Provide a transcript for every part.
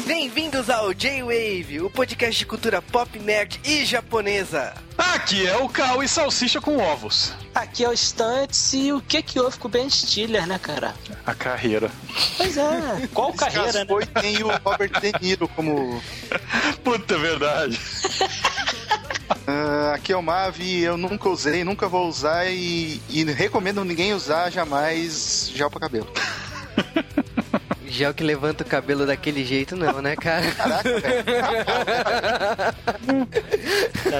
Bem-vindos ao J-Wave, o podcast de cultura pop, nerd e japonesa. Aqui é o Cal e salsicha com ovos. Aqui é o Stunts e o que que houve com o Ben Stiller, né, cara? A carreira. Pois é, qual carreira, né? Foi tem o Robert De Niro como. Puta verdade. Ah, aqui é o Mavi, eu nunca usei, nunca vou usar e, e recomendo ninguém usar jamais gel pra cabelo. Gel que levanta o cabelo daquele jeito, não, né, cara? Caraca, velho.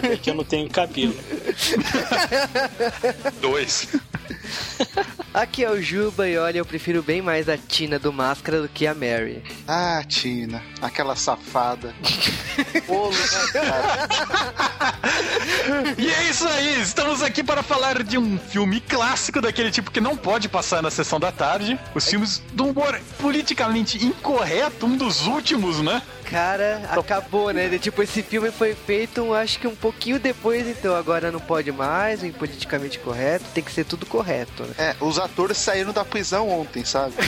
Bem que eu não tenho cabelo. Dois. Aqui é o Juba e olha, eu prefiro bem mais a Tina do Máscara do que a Mary. Ah, Tina, aquela safada. Bolo, né, cara? E é isso aí, estamos aqui para falar de um filme clássico daquele tipo que não pode passar na sessão da tarde. Os filmes do humor politicamente incorreto, um dos últimos, né? Cara, acabou, né? Tipo, esse filme foi feito, acho que um pouquinho depois, então agora não pode mais, o politicamente correto, tem que ser tudo correto, né? É, os atores saíram da prisão ontem, sabe?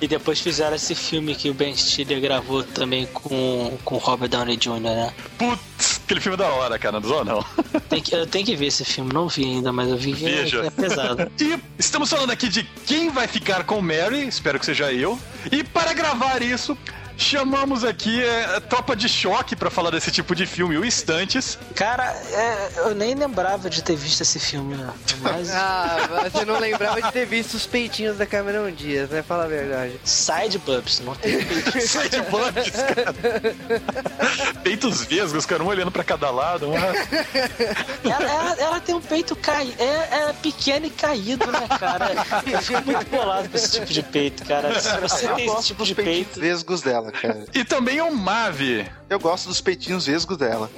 E depois fizeram esse filme que o Ben Stiller gravou também com, com o Robert Downey Jr., né? Putz, aquele filme da hora, cara, não zoa não. Tem que, eu tenho que ver esse filme, não vi ainda, mas eu vi que é, é pesado. E estamos falando aqui de quem vai ficar com Mary, espero que seja eu. E para gravar isso, chamamos aqui é, tropa de choque para falar desse tipo de filme, o Estantes. Cara, é, eu nem lembrava de ter visto esse filme, né? Mas Ah, você não lembrava de ter visto os peitinhos da Cameron Dias, né? Fala a verdade. Side Bubs, não tem Sai de bugs, cara. Peitos vesgos, cara, um olhando pra cada lado. um- Ela, ela- ela tem um peito caído. É, é pequeno e caído, né, cara? Eu fico muito bolado com esse tipo de peito, cara. Se você Eu tem esse tipo de peito. vesgos dela, cara. E também o Mave. Eu gosto dos peitinhos vesgos dela.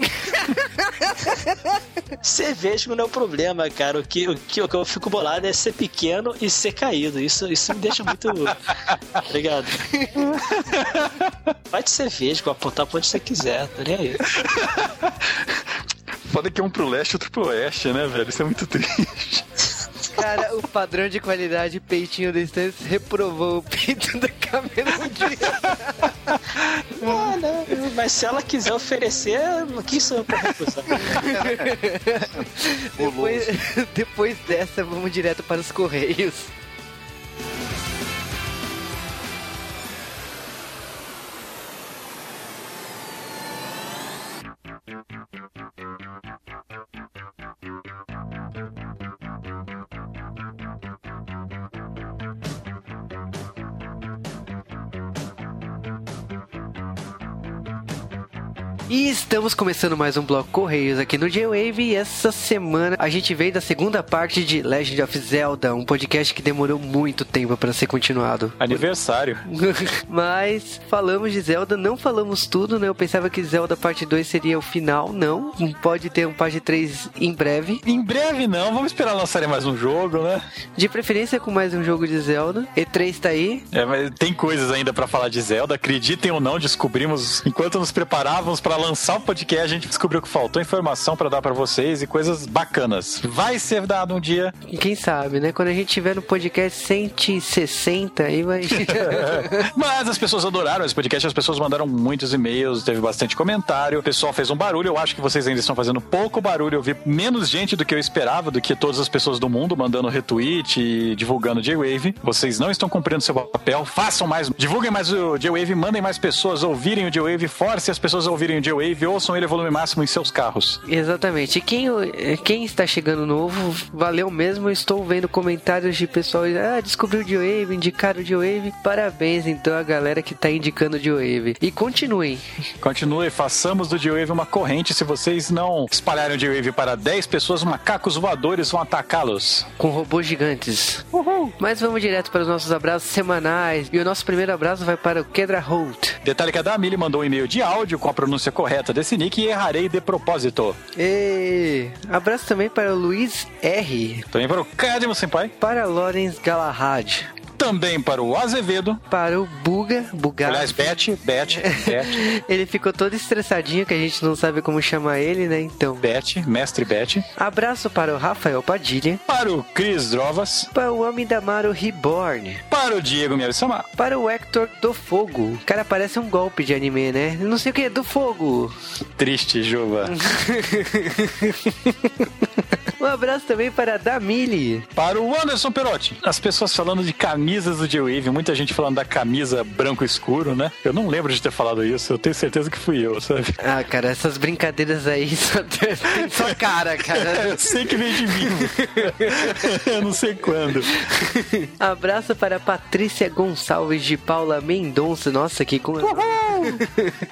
Ser vesgo não é o problema, cara. O que, o, que, o que eu fico bolado é ser pequeno e ser caído. Isso, isso me deixa muito. Obrigado. Pode ser vesgo, apontar pra onde você quiser, tô nem aí. Foda que é um pro leste e outro pro oeste, né, velho? Isso é muito triste. Cara, o padrão de qualidade peitinho do Stannis reprovou o peito da Cameron Dias. Ah, não, mas se ela quiser oferecer, quem sou eu pra recusar? Depois, depois dessa, vamos direto para os Correios. Estamos começando mais um bloco Correios aqui no J-Wave e essa semana a gente veio da segunda parte de Legend of Zelda, um podcast que demorou muito tempo para ser continuado. Aniversário. Mas falamos de Zelda, não falamos tudo, né? Eu pensava que Zelda parte 2 seria o final, não. Pode ter um parte 3 em breve. Em breve não, vamos esperar lançarem mais um jogo, né? De preferência com mais um jogo de Zelda. E3 tá aí. É, mas tem coisas ainda pra falar de Zelda, acreditem ou não, descobrimos enquanto nos preparávamos pra lançar o podcast, a gente descobriu que faltou informação pra dar pra vocês e coisas bacanas. Vai ser dado um dia. E quem sabe, né? Quando a gente tiver no podcast 160, aí vai. Mas as pessoas adoraram esse podcast, as pessoas mandaram muitos e-mails, teve bastante comentário, o pessoal fez um barulho. Eu acho que vocês ainda estão fazendo pouco barulho. Eu vi menos gente do que eu esperava, do que todas as pessoas do mundo mandando retweet e divulgando J-Wave. Vocês não estão cumprindo seu papel, façam mais, divulguem mais o J-Wave, mandem mais pessoas ouvirem o J-Wave, force as pessoas a ouvirem o J-Wave, ouçam ele a volume máximo em seus carros. Exatamente. E quem, quem está chegando novo, valeu mesmo. Estou vendo comentários de pessoal. Ah, descobriu o J-Wave, indicaram o J-Wave. Parabéns, então, a galera que está indicando o J-Wave. E continuem. Continue, façamos do J-Wave uma corrente. Se vocês não espalharem o J-Wave para 10 pessoas, macacos voadores vão atacá-los. Com robôs gigantes. Mas vamos direto para os nossos abraços semanais. E o nosso primeiro abraço vai para o Kedra Holt. Detalhe que a Damili mandou um e-mail de áudio com a pronúncia correta desse nick e errarei de propósito. E abraço também para o Luiz R. Também para o Cadmo Senpai. Para Lawrence Galahad. Também para o Azevedo. Para o Buga, Bugar. Aliás, Beth, Beth, Beth. ele ficou todo estressadinho que a gente não sabe como chamar ele, né? Então. Beth, mestre Beth. Abraço para o Rafael Padilha. Para o Cris Drovas. Para o Homem da Maru Reborn. Para o Diego Miyabi-sama. Para o Hector do Fogo. Cara, parece um golpe de anime, né? Não sei o que, do fogo. Triste, Juba. Um abraço também para a Damili. Para o Anderson Perotti. As pessoas falando de camisas do J-Wave, muita gente falando da camisa branco escuro, né? Eu não lembro de ter falado isso, eu tenho certeza que fui eu, sabe? Ah, cara, essas brincadeiras aí só tem só cara, cara. eu sei que vem de mim. eu não sei quando. Abraço para Patrícia Gonçalves de Paula Mendonça. Nossa, que com...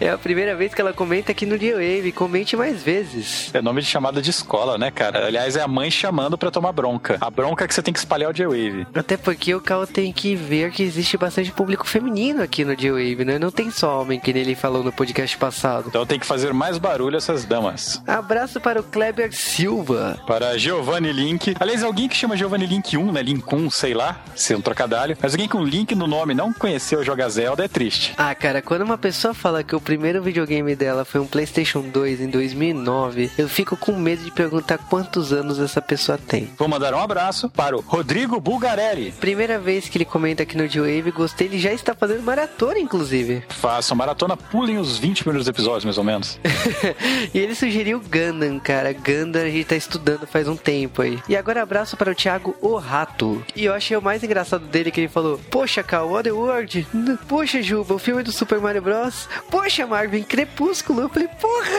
É a primeira vez que ela comenta aqui no J-Wave. Comente mais vezes. É nome de chamada de escola, né, cara? Aliás, é a mãe chamando pra tomar bronca. A bronca é que você tem que espalhar o J-Wave. Até porque o Cal tem que ver que existe bastante público feminino aqui no J-Wave, né? Não tem só homem, que ele falou no podcast passado. Então tem que fazer mais barulho essas damas. Abraço para o Kleber Silva. Para Giovanni Link. Aliás, alguém que chama Giovanni Link 1, né? Link 1, sei lá, se é um trocadilho. Mas alguém com Link no nome não conheceu Joga Zelda é triste. Ah, cara, quando uma pessoa fala que o primeiro videogame dela foi um PlayStation 2 em 2009, eu fico com medo de perguntar quantos anos essa pessoa tem. Vou mandar um abraço para o Rodrigo Bulgarelli. Primeira vez que ele comenta aqui no G-Wave, gostei, ele já está fazendo maratona, inclusive. Façam maratona, pulem os 20 primeiros episódios, mais ou menos. e ele sugeriu Gundam, cara. Gundam a gente tá estudando faz um tempo aí. E agora abraço para o Thiago O Rato. E eu achei o mais engraçado dele que ele falou: Poxa, Cal, Otherworld. Poxa, Juba, o filme do Super Mario Bros. Poxa, Marvin, Crepúsculo. Eu falei, porra.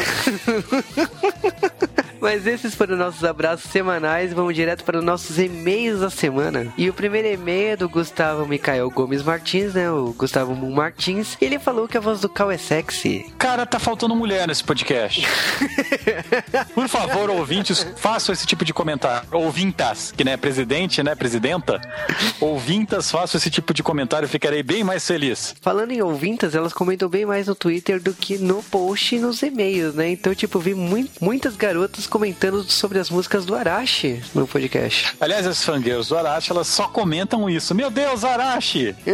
Mas esses foram nossos abraços semanais. Vamos direto para os nossos e-mails da semana. E o primeiro e-mail é do Gustavo Micael Gomes Martins, né? O Gustavo Moon Martins. Ele falou que a voz do Cal é sexy. Cara, tá faltando mulher nesse podcast. Por favor, ouvintes, façam esse tipo de comentário. Ouvintas, que né, presidente, né, presidenta. Ouvintas, façam esse tipo de comentário, ficarei bem mais feliz. Falando em ouvintas, elas comentam bem mais no Twitter do que no post e nos e-mails, né? Então, tipo, vi muito, muitas garotas comentando sobre as músicas do Arashi no podcast. Aliás, as fangirls do Arashi, elas só comentam isso. Meu Deus, Arashi!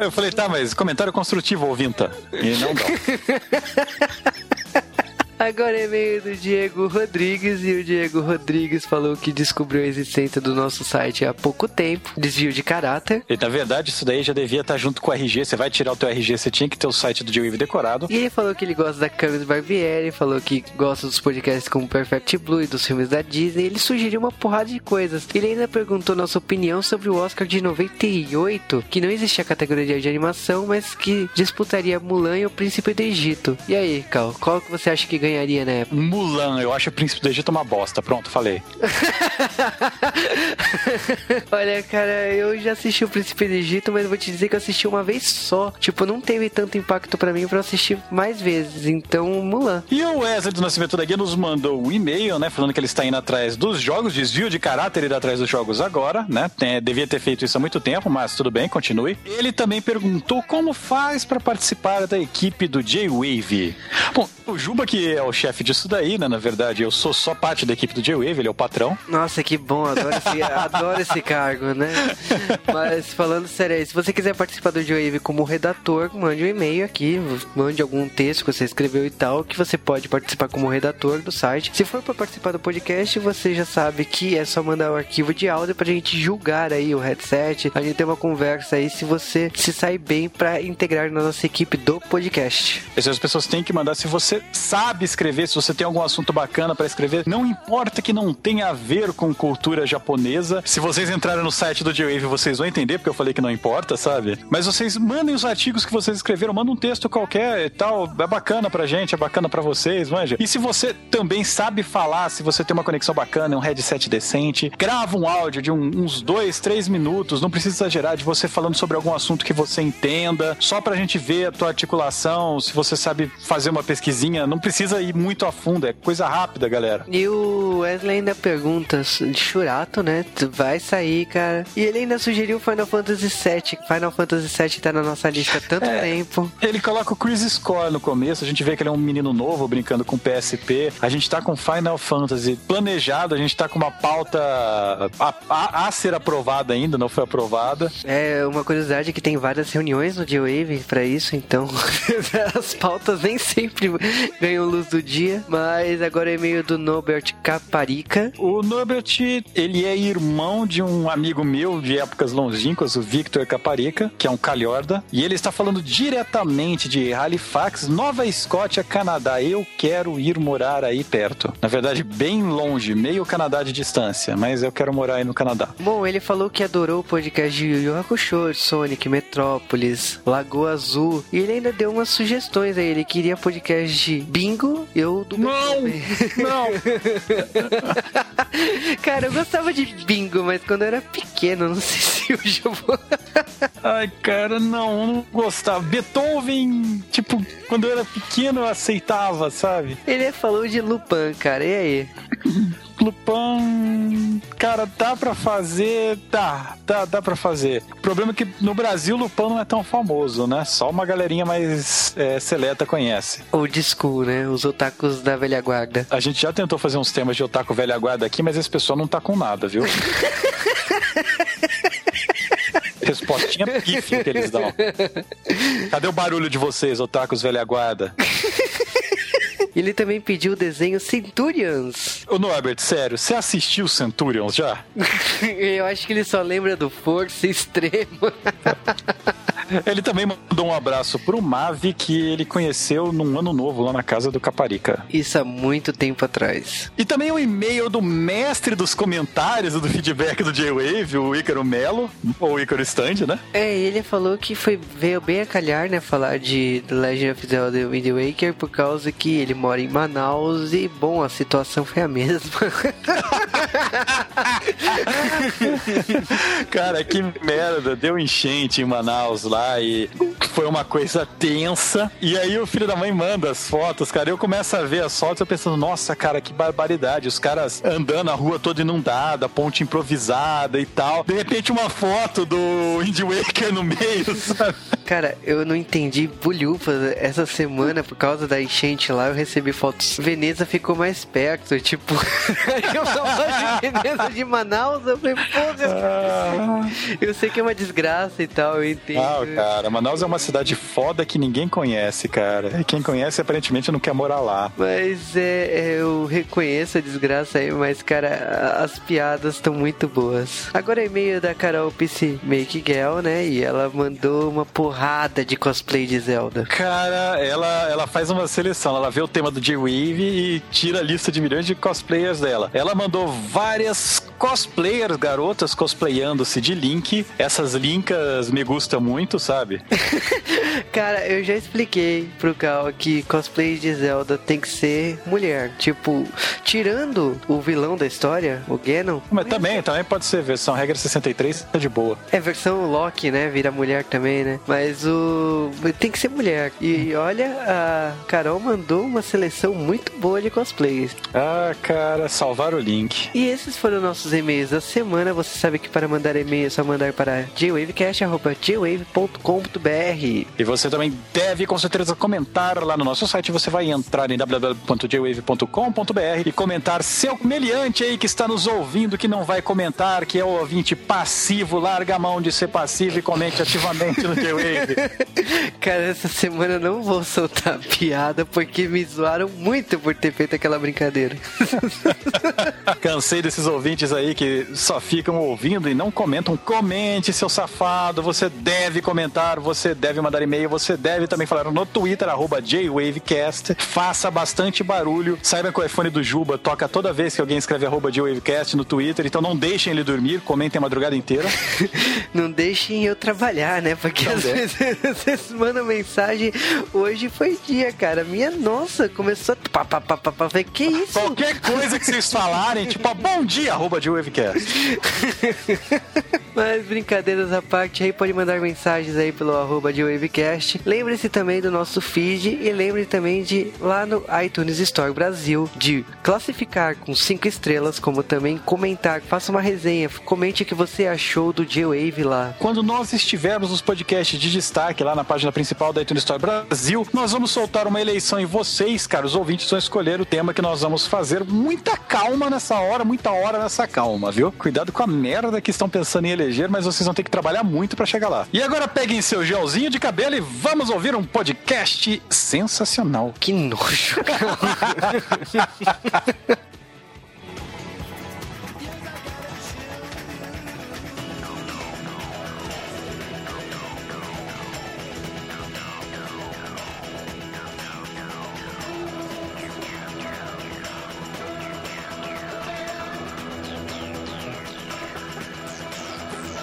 Eu falei, tá, mas comentário construtivo, ouvinta. E não dá. Agora é meio do Diego Rodrigues e o Diego Rodrigues falou que descobriu a existência do nosso site há pouco tempo, desvio de caráter. E na verdade isso daí já devia estar junto com o RG, você vai tirar o teu RG, você tinha que ter o site do J-Wave decorado. E ele falou que ele gosta da Camis Barbieri, falou que gosta dos podcasts como Perfect Blue e dos filmes da Disney, ele sugeriu uma porrada de coisas. Ele ainda perguntou nossa opinião sobre o Oscar de 98, que não existia categoria de animação, mas que disputaria Mulan e o Príncipe do Egito. E aí, Cal, qual que você acha que ganha ganharia na época? Mulan, eu acho o Príncipe do Egito uma bosta. Pronto, falei. Olha, cara, eu já assisti o Príncipe do Egito, mas vou te dizer que eu assisti uma vez só. Tipo, não teve tanto impacto para mim para assistir mais vezes. Então, Mulan. E o Wesley do Nascimento da Guia nos mandou um e-mail, né? Falando que ele está indo atrás dos jogos, desvio de caráter ir atrás dos jogos agora, né? Tem, devia ter feito isso há muito tempo, mas tudo bem, continue. Ele também perguntou como faz para participar da equipe do J-Wave. Bom, o Juba, que é o chefe disso daí, né? Na verdade, eu sou só parte da equipe do J-Wave, ele é o patrão. Nossa, que bom, adoro esse, adoro esse cargo, né? Mas falando sério aí, se você quiser participar do J-Wave como redator, mande um e-mail aqui, mande algum texto que você escreveu e tal, que você pode participar como redator do site. Se for para participar do podcast, você já sabe que é só mandar o arquivo de áudio pra gente julgar aí o headset, a gente ter uma conversa aí se você se sai bem para integrar na nossa equipe do podcast. Essas pessoas têm que mandar se você sabe escrever, se você tem algum assunto bacana para escrever, não importa que não tenha a ver com cultura japonesa. Se vocês entrarem no site do J-Wave, vocês vão entender, porque eu falei que não importa, sabe? Mas vocês mandem os artigos que vocês escreveram, manda um texto qualquer e tal. É bacana pra gente, é bacana pra vocês, manja. E se você também sabe falar, se você tem uma conexão bacana, um headset decente, grava um áudio de um, uns dois, três minutos, não precisa exagerar, de você falando sobre algum assunto que você entenda, só pra gente ver a tua articulação, se você sabe fazer uma pesquisinha, não precisa precisa ir muito a fundo, é coisa rápida, galera. E o Wesley ainda pergunta de Churato, né? Vai sair, cara. E ele ainda sugeriu Final Fantasy VII. Final Fantasy VII tá na nossa lista há tanto É. tempo. Ele coloca o Chris Score no começo, a gente vê que ele é um menino novo brincando com PSP. A gente tá com Final Fantasy planejado, a gente tá com uma pauta a, a- a ser aprovada ainda, não foi aprovada. É uma curiosidade que tem várias reuniões no G-Wave pra isso, então as pautas nem sempre ganham luz do dia. Mas agora é e-mail do Norbert Caparica. O Norbert, ele é irmão de um amigo meu de épocas longínquas, o Victor Caparica, que é um calhorda, e ele está falando diretamente de Halifax, Nova Escócia, Canadá. Eu quero ir morar aí perto. Na verdade, bem longe, meio Canadá de distância, mas eu quero morar aí no Canadá. Bom, ele falou que adorou o podcast de Yu Yu Hakusho, Sonic, Metrópolis, Lagoa Azul. E ele ainda deu umas sugestões aí. Ele queria podcast de Bingo, eu do Não! Não! Cara, eu gostava de Bingo, mas quando eu era pequeno, não sei se hoje eu vou. Ai, cara, não, não gostava. Beethoven, tipo, quando eu era pequeno eu aceitava, sabe? Ele falou de Lupin, cara. E aí? Lupin, cara, dá pra fazer, dá, dá, dá pra fazer. O problema é que no Brasil Lupin não é tão famoso, né? Só uma galerinha mais é, seleta conhece. Old school, né? Os otakus da velha guarda. A gente já tentou fazer uns temas de otaku velha guarda aqui, mas esse pessoal não tá com nada, viu? Respostinha pife que eles dão. Cadê o barulho de vocês, otakus velha guarda? Ele também pediu o desenho Centurions. Ô Norbert, sério, você assistiu Centurions já? Eu acho que ele só lembra do Força Extrema. Ele também mandou um abraço pro Mavi que ele conheceu num ano novo lá na casa do Caparica. Isso há muito tempo atrás. E também um e-mail do mestre dos comentários e do feedback do J-Wave, o Ícaro Melo, ou Ícaro Stand, né? É, ele falou que foi veio bem a calhar, né, falar de The Legend of Zelda Wind Waker por causa que ele mora em Manaus e, bom, a situação foi a mesma. Cara, que merda, deu enchente em Manaus lá e foi uma coisa tensa. E aí o filho da mãe manda as fotos, cara. Eu começo a ver as fotos, eu pensando, nossa, cara, que barbaridade. Os caras andando a rua toda inundada, ponte improvisada e tal. De repente uma foto do Wind Waker no meio, sabe? Cara, eu não entendi bulhufas essa semana por causa da enchente lá. Eu recebi fotos. Veneza ficou mais perto, tipo. eu falava de Veneza de Manaus. Eu falei, porra. Eu sei que é uma desgraça e tal, eu entendo. Ah, cara, Manaus é uma cidade foda que ninguém conhece, cara. E quem conhece aparentemente não quer morar lá. Mas é, é, eu reconheço a desgraça aí, mas cara, as piadas estão muito boas. Agora é e-mail da Carol PC Make Girl, né? E ela mandou uma porrada de cosplay de Zelda. Cara, ela, ela faz uma seleção. Ela vê o tema do J-Wave e tira a lista de milhões de cosplayers dela. Ela mandou várias cosplayers, garotas cosplayando-se de Link. Essas linkas me gustam muito, sabe? Cara, eu já expliquei pro Cal que cosplay de Zelda tem que ser mulher. Tipo, tirando o vilão da história, o Ganon. Mas também, também pode ser versão regra 63, tá de boa. É versão Loki, né? Vira mulher também, né? Mas o. Tem que ser mulher. E olha, a Carol mandou uma seleção muito boa de cosplays. Ah, cara, salvar o Link. E esses foram nossos e-mails da semana. Você sabe que para mandar e-mail é só mandar para jwavecast.jwave.com.br. E você também deve, com certeza, comentar lá no nosso site. Você vai entrar em www.jwave.com.br e comentar seu meliante aí que está nos ouvindo, que não vai comentar, que é o ouvinte passivo. Larga a mão de ser passivo e comente ativamente no J-Wave. Cara, essa semana eu não vou soltar piada porque me zoaram muito por ter feito aquela brincadeira. Cansei desses ouvintes aí que só ficam ouvindo e não comentam. Comente, seu safado. Você deve comentar, você deve mandar e-mail, você deve também falar no Twitter, arroba JWavecast. Faça bastante barulho. Saiba que o iPhone do Juba toca toda vez que alguém escreve arroba JWavecast no Twitter, então não deixem ele dormir, comentem a madrugada inteira. Não deixem eu trabalhar, né? Porque às vezes vocês mandam mensagem. Hoje foi dia, cara. Minha nossa, começou a. Pá, pá, pá, pá, pá. Falei, Que isso? Qualquer coisa que vocês falarem, tipo, ah, bom dia, arroba JWavecast. Mas brincadeiras à parte, aí pode mandar mensagens aí pelo arroba de Wavecast. Lembre-se também do nosso feed e lembre também de lá no iTunes Store Brasil de classificar com 5 estrelas, como também comentar, faça uma resenha, comente o que você achou do J-Wave lá. Quando nós estivermos nos podcasts de destaque lá na página principal da iTunes Store Brasil, nós vamos soltar uma eleição e vocês, caros ouvintes, vão escolher o tema que nós vamos fazer. Muita calma nessa hora, muita hora nessa calma, viu? Cuidado com a merda que estão pensando em eleger, mas vocês vão ter que trabalhar muito para chegar lá. E agora peguem seu gelzinho de cabelo e vamos ouvir um podcast sensacional. Que nojo.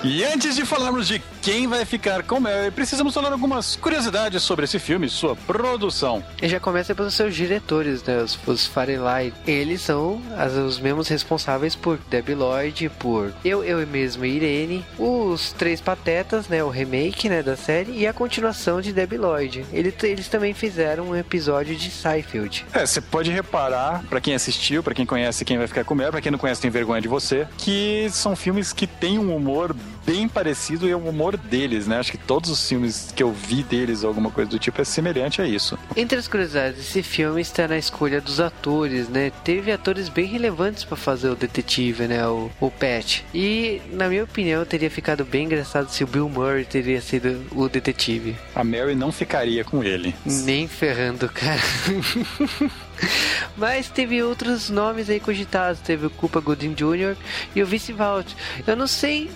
E antes de falarmos de quem vai ficar com Mary, precisamos falar algumas curiosidades sobre esse filme e sua produção. E já começa pelos seus diretores, né? Os, os Farelai. Eles são as, os mesmos responsáveis por Debbie Lloyd, por Eu, Eu Mesmo e Irene, os Três Patetas, né? O remake né, da série e a continuação de Debbie Lloyd. Eles, eles também fizeram um episódio de Seinfeld. É, você pode reparar, para quem assistiu, para quem conhece Quem Vai Ficar com Mary, pra quem não conhece Tem Vergonha de Você, que são filmes que têm um humor bem parecido e um humor deles, né? Acho que todos os filmes que eu vi deles ou alguma coisa do tipo é semelhante a isso. Entre as curiosidades, esse filme está na escolha dos atores, né? Teve atores bem relevantes para fazer o detetive, né? O, o Pat. E, na minha opinião, teria ficado bem engraçado se o Bill Murray teria sido o detetive. A Mary não ficaria com ele. Nem ferrando, cara. Mas teve outros nomes aí cogitados. Teve o Culpa Gooding Jr. e o Vice Valt. Eu não sei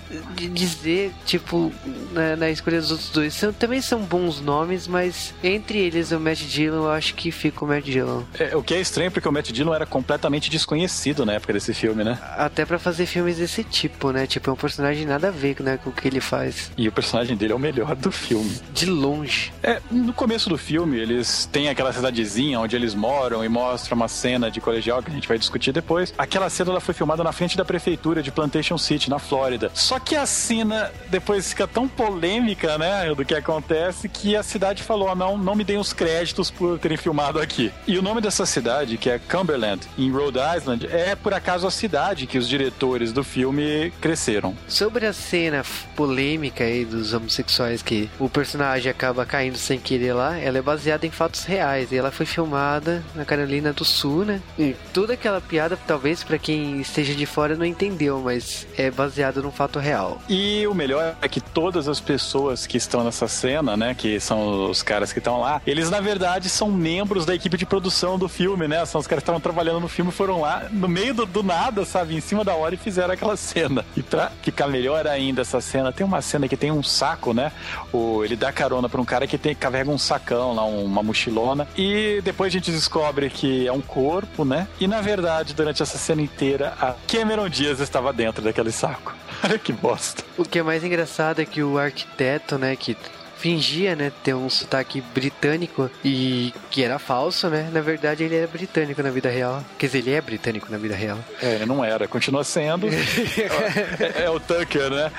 dizer, tipo, na, na, escolha dos outros dois. São, também são bons nomes, mas entre eles o Matt Dillon, eu acho que fica o Matt Dillon. É, o que é estranho porque o Matt Dillon era completamente desconhecido na época desse filme, né? Até para fazer filmes desse tipo, né? Tipo, é um personagem nada a ver né, com o que ele faz. E o personagem dele é o melhor do filme. De longe. É, no começo do filme, eles têm aquela cidadezinha onde eles moram e mostra uma cena de colegial que a gente vai discutir depois. Aquela cena ela foi filmada na frente da prefeitura de Plantation City, na Flórida. Só que a cena depois fica tão polêmica, né, do que acontece, que a cidade falou: oh, não, não me deem os créditos por terem filmado aqui. E o nome dessa cidade, que é Cumberland, em Rhode Island, é por acaso a cidade que os diretores do filme cresceram. Sobre a cena polêmica aí dos homossexuais que o personagem acaba caindo sem querer lá, ela é baseada em fatos reais e ela foi filmada na Carolina do Sul, né? E toda aquela piada, talvez para quem esteja de fora não entendeu, mas é baseado num fato real. E o melhor é que todas as pessoas que estão nessa cena, né, que são os caras que estão lá, eles na verdade são membros da equipe de produção do filme, né? São os caras que estavam trabalhando no filme, foram lá no meio do, do nada, sabe, em cima da hora e fizeram aquela cena. E pra ficar melhor ainda essa cena, tem uma cena que tem um saco, né? O, ele dá carona pra um cara que tem, carrega um sacão lá, uma mochilona. E depois a gente descobre que é um corpo, né? E na verdade, durante essa cena inteira, a Cameron Diaz estava dentro daquele saco. Que bosta. O que é mais engraçado é que o arquiteto, né, que fingia, né, ter um sotaque britânico e que era falso, né? Na verdade, ele era britânico na vida real. Quer dizer, ele é britânico na vida real. É, não era, continua sendo. é, é, o Tucker, né?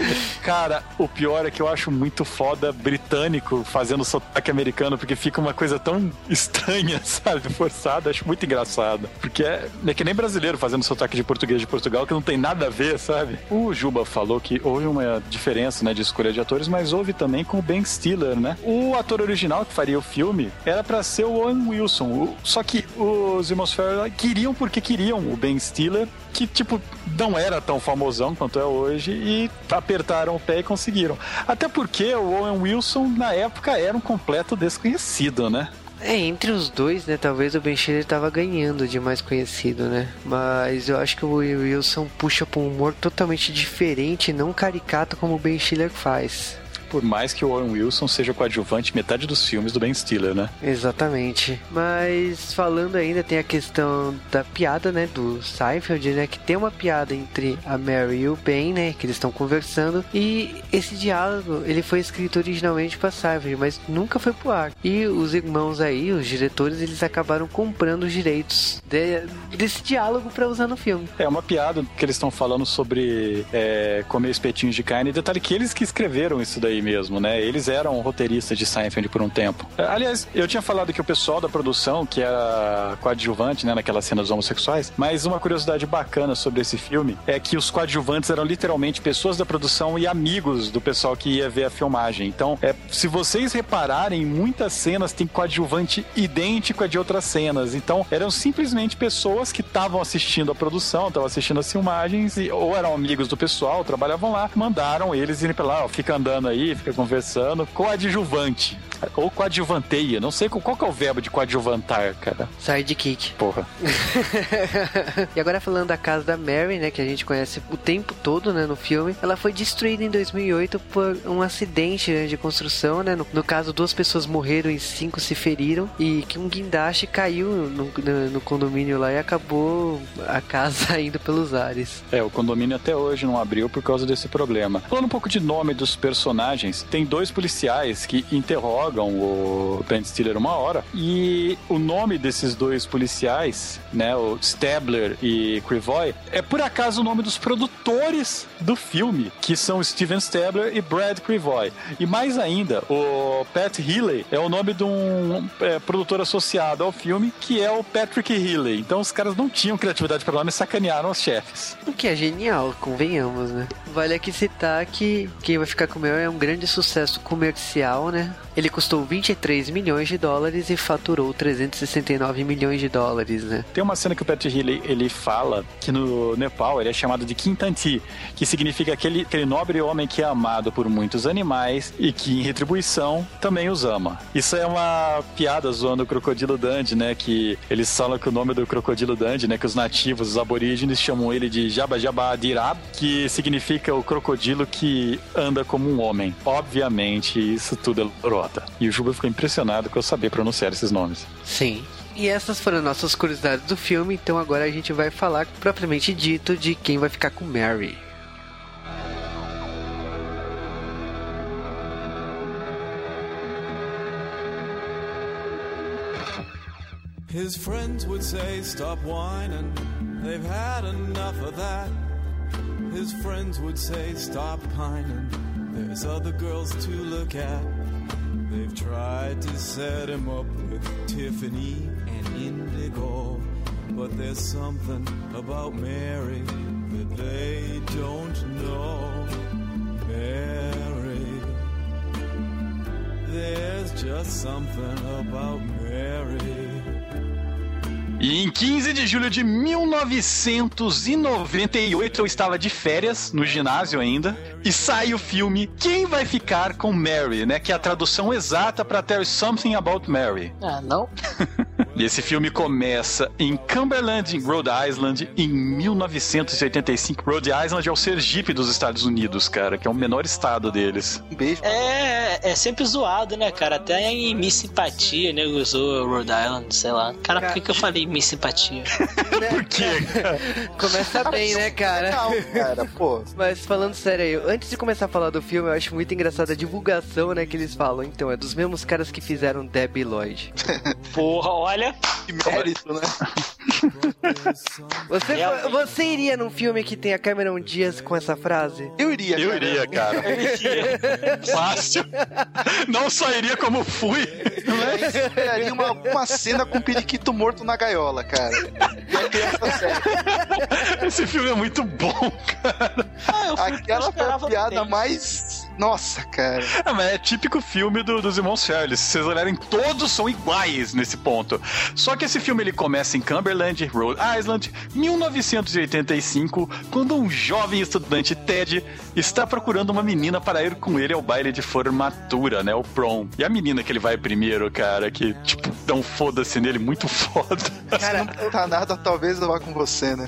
Cara, o pior é que eu acho muito foda britânico fazendo sotaque americano, porque fica uma coisa tão estranha, sabe? Forçada, acho muito engraçado. Porque é, é que nem brasileiro fazendo sotaque de português de Portugal, que não tem nada a ver, sabe? O Juba falou que houve uma diferença, né, de escolha de atores, mas houve também com o Ben Stiller Stiller, né? O ator original que faria o filme era para ser o Owen Wilson. Só que os irmãos Farrell queriam porque queriam o Ben Stiller, que, tipo, não era tão famosão quanto é hoje, e apertaram o pé e conseguiram. Até porque o Owen Wilson, na época, era um completo desconhecido, né? É, entre os dois, né? Talvez o Ben Stiller tava ganhando de mais conhecido, né? Mas eu acho que o Wilson puxa pra um humor totalmente diferente, não caricato como o Ben Stiller faz. Por mais que o Owen Wilson seja coadjuvante metade dos filmes do Ben Stiller, né? Exatamente. Mas falando ainda, tem a questão da piada, né, do Seinfeld, né, que tem uma piada entre a Mary e o Ben, né, que eles estão conversando, e esse diálogo, ele foi escrito originalmente para Seinfeld, mas nunca foi pro ar. E os irmãos aí, os diretores, eles acabaram comprando os direitos de, desse diálogo para usar no filme. É uma piada que eles estão falando sobre é, comer espetinhos de carne. Detalhe que eles que escreveram isso daí mesmo, né? Eles eram roteiristas de Seinfeld por um tempo. É, aliás, eu tinha falado que o pessoal da produção, que era coadjuvante, né, naquela cena dos homossexuais, mas uma curiosidade bacana sobre esse filme é que os coadjuvantes eram literalmente pessoas da produção e amigos do pessoal que ia ver a filmagem. Então, é, se vocês repararem, muitas cenas tem coadjuvante idêntico a de outras cenas. Então, eram simplesmente pessoas que estavam assistindo a produção, estavam assistindo as filmagens, e, ou eram amigos do pessoal, trabalhavam lá, mandaram eles irem pra lá, ó, fica andando aí, fica conversando, coadjuvante. Ou coadjuvanteia, não sei qual que é o verbo de coadjuvantar, cara. Sidekick. Porra. e agora falando da casa da Mary, né, que a gente conhece o tempo todo, né, no filme, ela foi destruída em 2008 por um acidente né, de construção, né, no, no, caso duas pessoas morreram e cinco se feriram e que um guindaste caiu no, no, no condomínio lá e acabou a casa indo pelos ares. É, o condomínio até hoje não abriu por causa desse problema. Falando um pouco de nome dos personagens, tem dois policiais que interrogam o Ben Stiller uma hora e o nome desses dois policiais, né, o Stabler e Crivoy, é por acaso o nome dos produtores do filme, que são Steven Stabler e Brad Crivoy. E mais ainda, o Pat Healy é o nome de um é, produtor associado ao filme, que é o Patrick Healy. Então os caras não tinham criatividade para nome e sacanearam os chefes. O que é genial, convenhamos, né? Vale aqui citar que Quem Vai Ficar Com o é um grande sucesso comercial, né? Ele custou 23 milhões de dólares e faturou 369 milhões de dólares, né? Tem uma cena que o Patrick Healy ele fala que no Nepal ele é chamado de Quintanti, que significa aquele, aquele nobre homem que é amado por muitos animais e que, em retribuição, também os ama. Isso é uma piada zoando o Crocodilo Dundee, né? Que eles falam que o nome do Crocodilo Dundee, né? Que os nativos, os aborígenes, chamam ele de Jabba Dirab, que significa o crocodilo que anda como um homem. Obviamente, isso tudo é lorota. E o Juba ficou impressionado com eu saber pronunciar esses nomes. Sim. E essas foram nossas curiosidades do filme, então agora a gente vai falar propriamente dito de quem vai ficar com Mary. His friends would say, Stop whining, they've had enough of that. His friends would say, Stop pining, there's other girls to look at. They've tried to set him up with Tiffany and Indigo, but there's something about Mary that they don't know. Mary, there's just something about Mary. E em 15 de julho de 1998 eu estava de férias no ginásio ainda e sai o filme Quem vai ficar com Mary, né, que é a tradução exata para is Something About Mary. Ah, não. e esse filme começa em Cumberland, em Rhode Island, em 1985. Rhode Island é o Sergipe dos Estados Unidos, cara, que é o menor estado deles. Um beijo. É, é sempre zoado, né, cara? Até em Miss Simpatia, né, usou Rhode Island, sei lá. Cara, por que, que eu falei Miss Simpatia? por quê? Começa bem, né, cara? Cara, pô. Mas falando sério aí, antes de começar a falar do filme, eu acho muito engraçada a divulgação, né, que eles falam. Então, é dos mesmos caras que fizeram Debbie Lloyd. Porra, olha. Que mérito, né? Você, você iria num filme que tem a Cameron Diaz com essa frase? Eu iria, Eu iria, cara. Fácil. Não só iria como fui. Mas esperaria uma, uma cena com um periquito morto na gaiola, cara. E. Esse filme é muito bom, cara. Ah, eu fui, eu Aquela foi a piada mais. Nossa, cara. É, mas é típico filme do- dos irmãos Charles. Se vocês olharem, todos são iguais nesse ponto. Só que esse filme ele começa em Cumberland, Rhode Island, 1985, quando um jovem estudante Ted está procurando uma menina para ir com ele ao baile de formatura, né, o prom. E a menina que ele vai primeiro, cara, que tipo dá um foda-se nele muito foda. Cara, Não tá nada, talvez eu vá com você, né?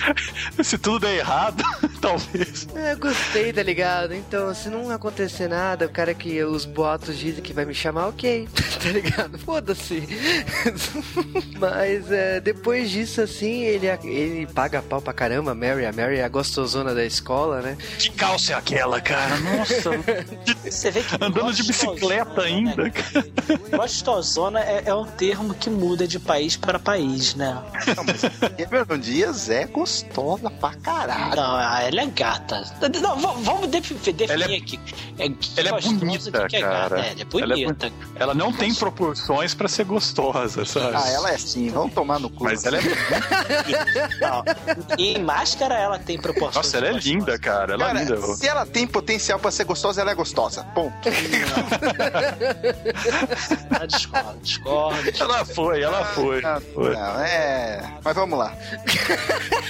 Se tudo der errado, talvez. É, eu gostei, tá ligado? Então, se não acontecer acontecer nada, o cara que os boatos dizem que vai me chamar, ok, tá ligado? Foda-se. Mas é, depois disso, assim, ele, ele paga pau pra caramba, a Mary. A Mary é a gostosona da escola, né? Que calça é aquela, cara? Nossa. Você vê que Andando de bicicleta ainda, né? Gostosona é, é um termo que muda de país para país, né? Não, mas Cameron Dias é gostosa pra caralho. Não, ela é gata. Não, vamos defi- definir Ela é- aqui. É, que Ela é gostosa, bonita, que é cara. Gata. É, ela é Ela é bonita. Ela não tem proporções pra ser gostosa, sabe? Ah, ela é sim, vamos tomar no cu. Mas ela é. Não. E em máscara ela tem proporções. Nossa, ela é gostosas. linda, cara. Ela Cara, é linda. se ela tem potencial pra ser gostosa, ela é gostosa. Ponto. Ah, discordo, discordo. Ela foi, ela foi. Ah, Foi. Não, é. Mas vamos lá.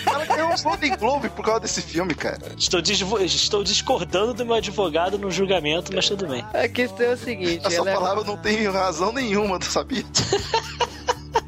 ela ganhou um Golden Globe por causa desse filme, cara. Estou, estou discordando do meu advogado no julgamento, mas tudo bem. A questão é o seguinte, Essa ela é- palavra não tem razão nenhuma, tu sabia?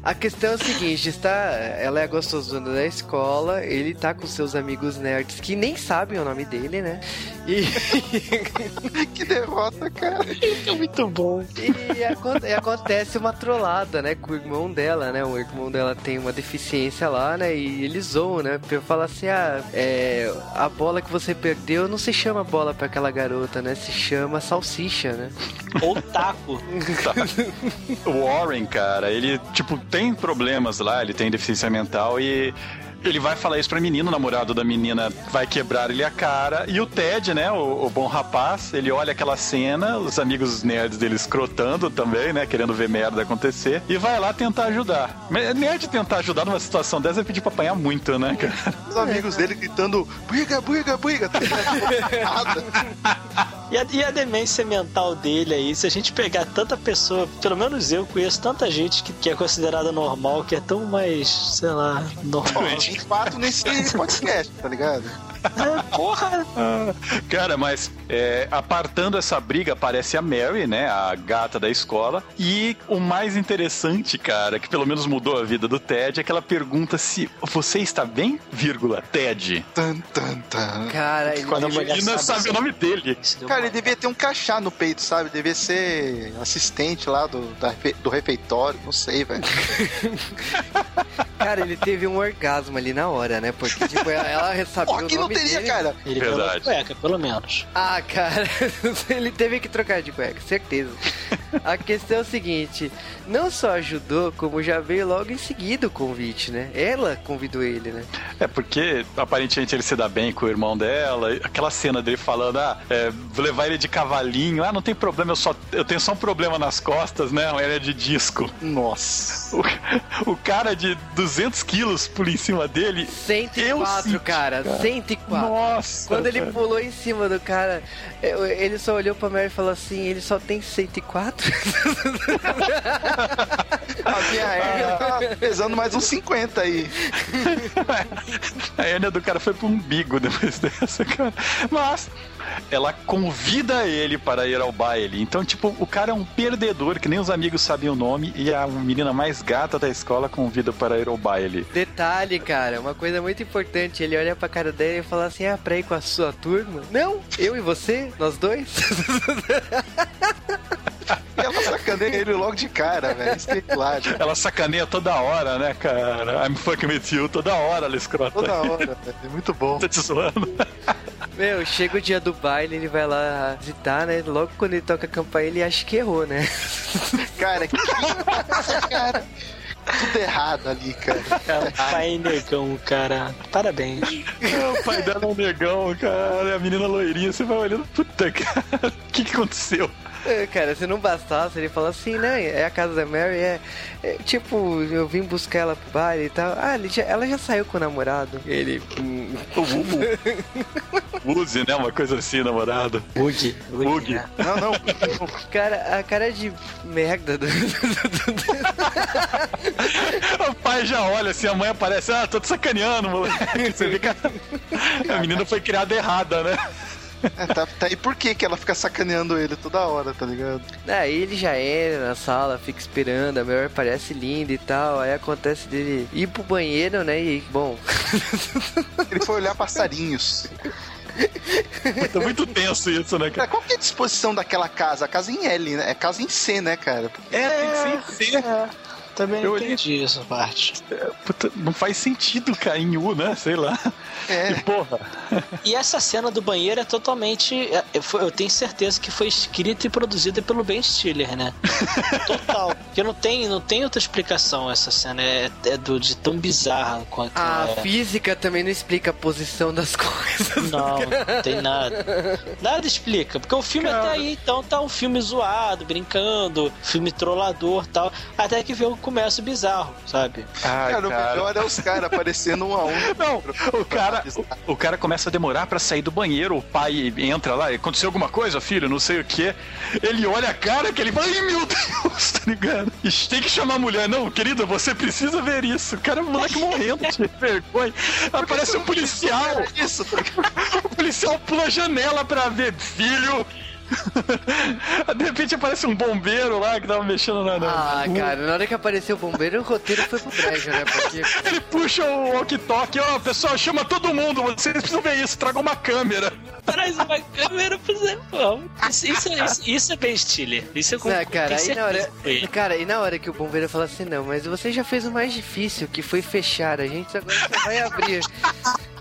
A questão é o seguinte, está, ela é gostosona da escola, ele tá com seus amigos nerds que nem sabem o nome dele, né? E, que derrota, cara. É muito bom. e e acontece uma trollada, né, com o irmão dela, né? O irmão dela tem uma deficiência lá, né? E eles zoam, né? Porque fala assim, ah, é, a bola que você perdeu não se chama bola pra aquela garota, né? Se chama salsicha, né? Ou taco. O Warren, cara, ele, tipo, tem problemas lá, ele tem deficiência mental e. Ele vai falar isso pra menina, o namorado da menina vai quebrar ele a cara. E o Ted, né, o, o bom rapaz, ele olha aquela cena, os amigos nerds dele escrotando também, né, querendo ver merda acontecer, e vai lá tentar ajudar. Mas Nerd tentar ajudar numa situação dessa é pedir pra apanhar muito, né, cara? Os amigos dele gritando: briga, briga, briga. Tá. E a, e a demência mental dele aí, se a gente pegar tanta pessoa, pelo menos eu conheço tanta gente que, que é considerada normal, que é tão mais, sei lá, normal. Tem quatro nesse podcast, tá ligado? Porra! Cara, mas é, apartando essa briga, aparece a Mary, né? A gata da escola. E o mais interessante, cara, que pelo menos mudou a vida do Ted, é que ela pergunta se você está bem, vírgula, Ted. Tan, tan, tan. Cara, ele, Quando a não sabe o nome dele. Cara, ele devia ter um crachá no peito, sabe? Devia ser assistente lá do, da do refeitório, não sei, velho. cara, ele teve um orgasmo ali na hora, né? Porque, tipo, ela, sabia Pô, não teria, dele. cara. Ele Verdade. uma cueca, pelo menos. Ah, cara, ele teve que trocar de cueca, certeza. A questão é o seguinte: não só ajudou, como já veio logo em seguida o convite, né? Ela convidou ele, né? É porque aparentemente ele se dá bem com o irmão dela. Aquela cena dele falando: ah, é, vou levar ele de cavalinho. Ah, não tem problema, eu só eu tenho só um problema nas costas, né? Ele é de disco. Nossa. O, o cara de 200 quilos pula em cima dele. Eu 104, senti, cara, cara. 104. Nossa! Quando ele cara. pulou em cima do cara, ele só olhou pra Mary e falou assim: ele só tem 104? A minha hérnia tá pesando mais uns 50 aí. A hérnia do cara foi pro umbigo depois dessa, cara. Mas ela convida ele para ir ao baile. Então, tipo, o cara é um perdedor, que nem os amigos sabem o nome, e a menina mais gata da escola convida para ir ao baile. Detalhe, cara, uma coisa muito importante: ele olha pra cara dele e fala assim: ah, pra ir com a sua turma? Não, eu e você, nós dois? E ela sacaneia ele logo de cara, velho. Isso que é hilário. Ela sacaneia toda hora, né, cara? I'm fucking with you, toda hora, ela escrota. Toda hora, velho. É muito bom. Tá te zoando. Meu, chega o dia do baile, ele vai lá visitar, né? Logo quando ele toca a campainha, ele acha que errou, né? Cara, que cara. Tudo errado ali, cara. Cara, pai negão, cara. Parabéns. o pai dela é um negão, cara. A menina loirinha, você vai olhando, puta, cara, o que, que aconteceu? É, Cara, se não bastasse, ele fala assim, né? É a casa da Mary, é, é, Tipo, eu vim buscar ela pro baile e tal. Ah, já- ela já saiu com o namorado. Ele. Use, né? Uma coisa assim, namorado. Bug. Bug. né? Não, não. Cara, a cara de merda do. O pai já olha assim, a mãe aparece, ah, tô te sacaneando, moleque. Você vê que a, a menina foi criada errada, né? É, tá, tá. E por que que ela fica sacaneando ele toda hora, tá ligado? Aí ele já entra na sala, fica esperando, a Mary parece linda e tal. Aí acontece dele ir pro banheiro, né? E, bom. Ele foi olhar passarinhos. Tá muito tenso isso, né, cara? Qual que é a disposição daquela casa? A casa em L, né? É casa em C, né, cara? É, tem que ser em C. É. Também não eu entendi essa parte. É, puta, não faz sentido cair em U, né? Sei lá. É. E porra. E essa cena do banheiro é totalmente. É, eu tenho certeza que foi escrita e produzida pelo Ben Stiller, né? Total. Porque não tem, não tem outra explicação essa cena. É, é do, de tão bizarra quanto. A é. física também não explica a posição das coisas. Não, não tem nada. Nada explica. Porque o filme Cara. até aí, então, tá um filme zoado, brincando, filme trollador tal. Até que vê o começo bizarro, sabe? Ai, cara, cara, o melhor é os caras aparecendo um a um. Não, o cara, o, o, cara começa a demorar para sair do banheiro, o pai entra lá, aconteceu alguma coisa, filho, não sei o que. Ele olha a cara que ele fala, ai meu Deus, tá ligado? Tem que chamar a mulher, não, querida, você precisa ver isso. O cara, o moleque morrendo de vergonha. Aparece um policial. Isso, o policial pula a janela pra ver, filho, De repente aparece um bombeiro lá que tava mexendo na. Ah, cara, na hora que apareceu o bombeiro, o roteiro foi pro brejo, né? Porque... Ele puxa o walkie-talkie, ó, oh, pessoal, chama todo mundo, vocês precisam ver isso, traga uma câmera. Traz uma câmera pro Zé isso, isso, isso, isso, é bem estilo. Isso é com não, cara, aí na hora, cara, e na hora que o bombeiro fala assim, não, mas você já fez o mais difícil, que foi fechar, a gente agora só vai abrir.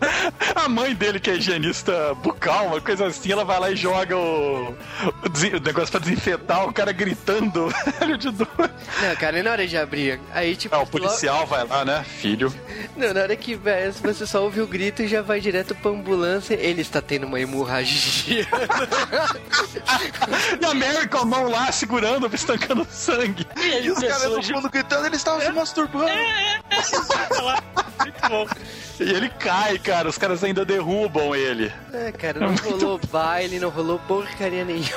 A mãe dele, que é higienista bucal, uma coisa assim, ela vai lá e joga o, o, negócio pra desinfetar, o cara gritando. Não, cara, e na hora de abrir? Aí, tipo. Ah, o policial logo... vai lá, né? Filho. Não, na hora que velho, você só ouve o grito e já vai direto pra ambulância, ele está tendo uma hemorragia. e a Mary com a mão lá segurando, estancando sangue. E, e os caras do fundo gritando, eles estavam é. se masturbando. É, é, é. Muito bom. E ele cai, cara. Os caras ainda derrubam ele. É, cara, não é rolou muito... baile, não rolou porcaria nenhuma.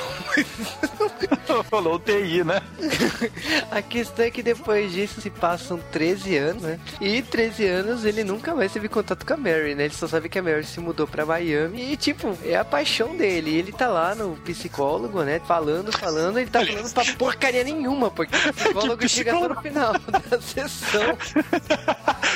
rolou TI, né? A questão é que depois disso se passam 13 anos, né? E 13 anos ele nunca mais teve contato com a Mary, né? Ele só sabe que a Mary se mudou pra Miami e, tipo, é a paixão dele. E ele tá lá no psicólogo, né? Falando, falando, ele tá falando pra porcaria nenhuma, porque o psicólogo chega só no final da sessão.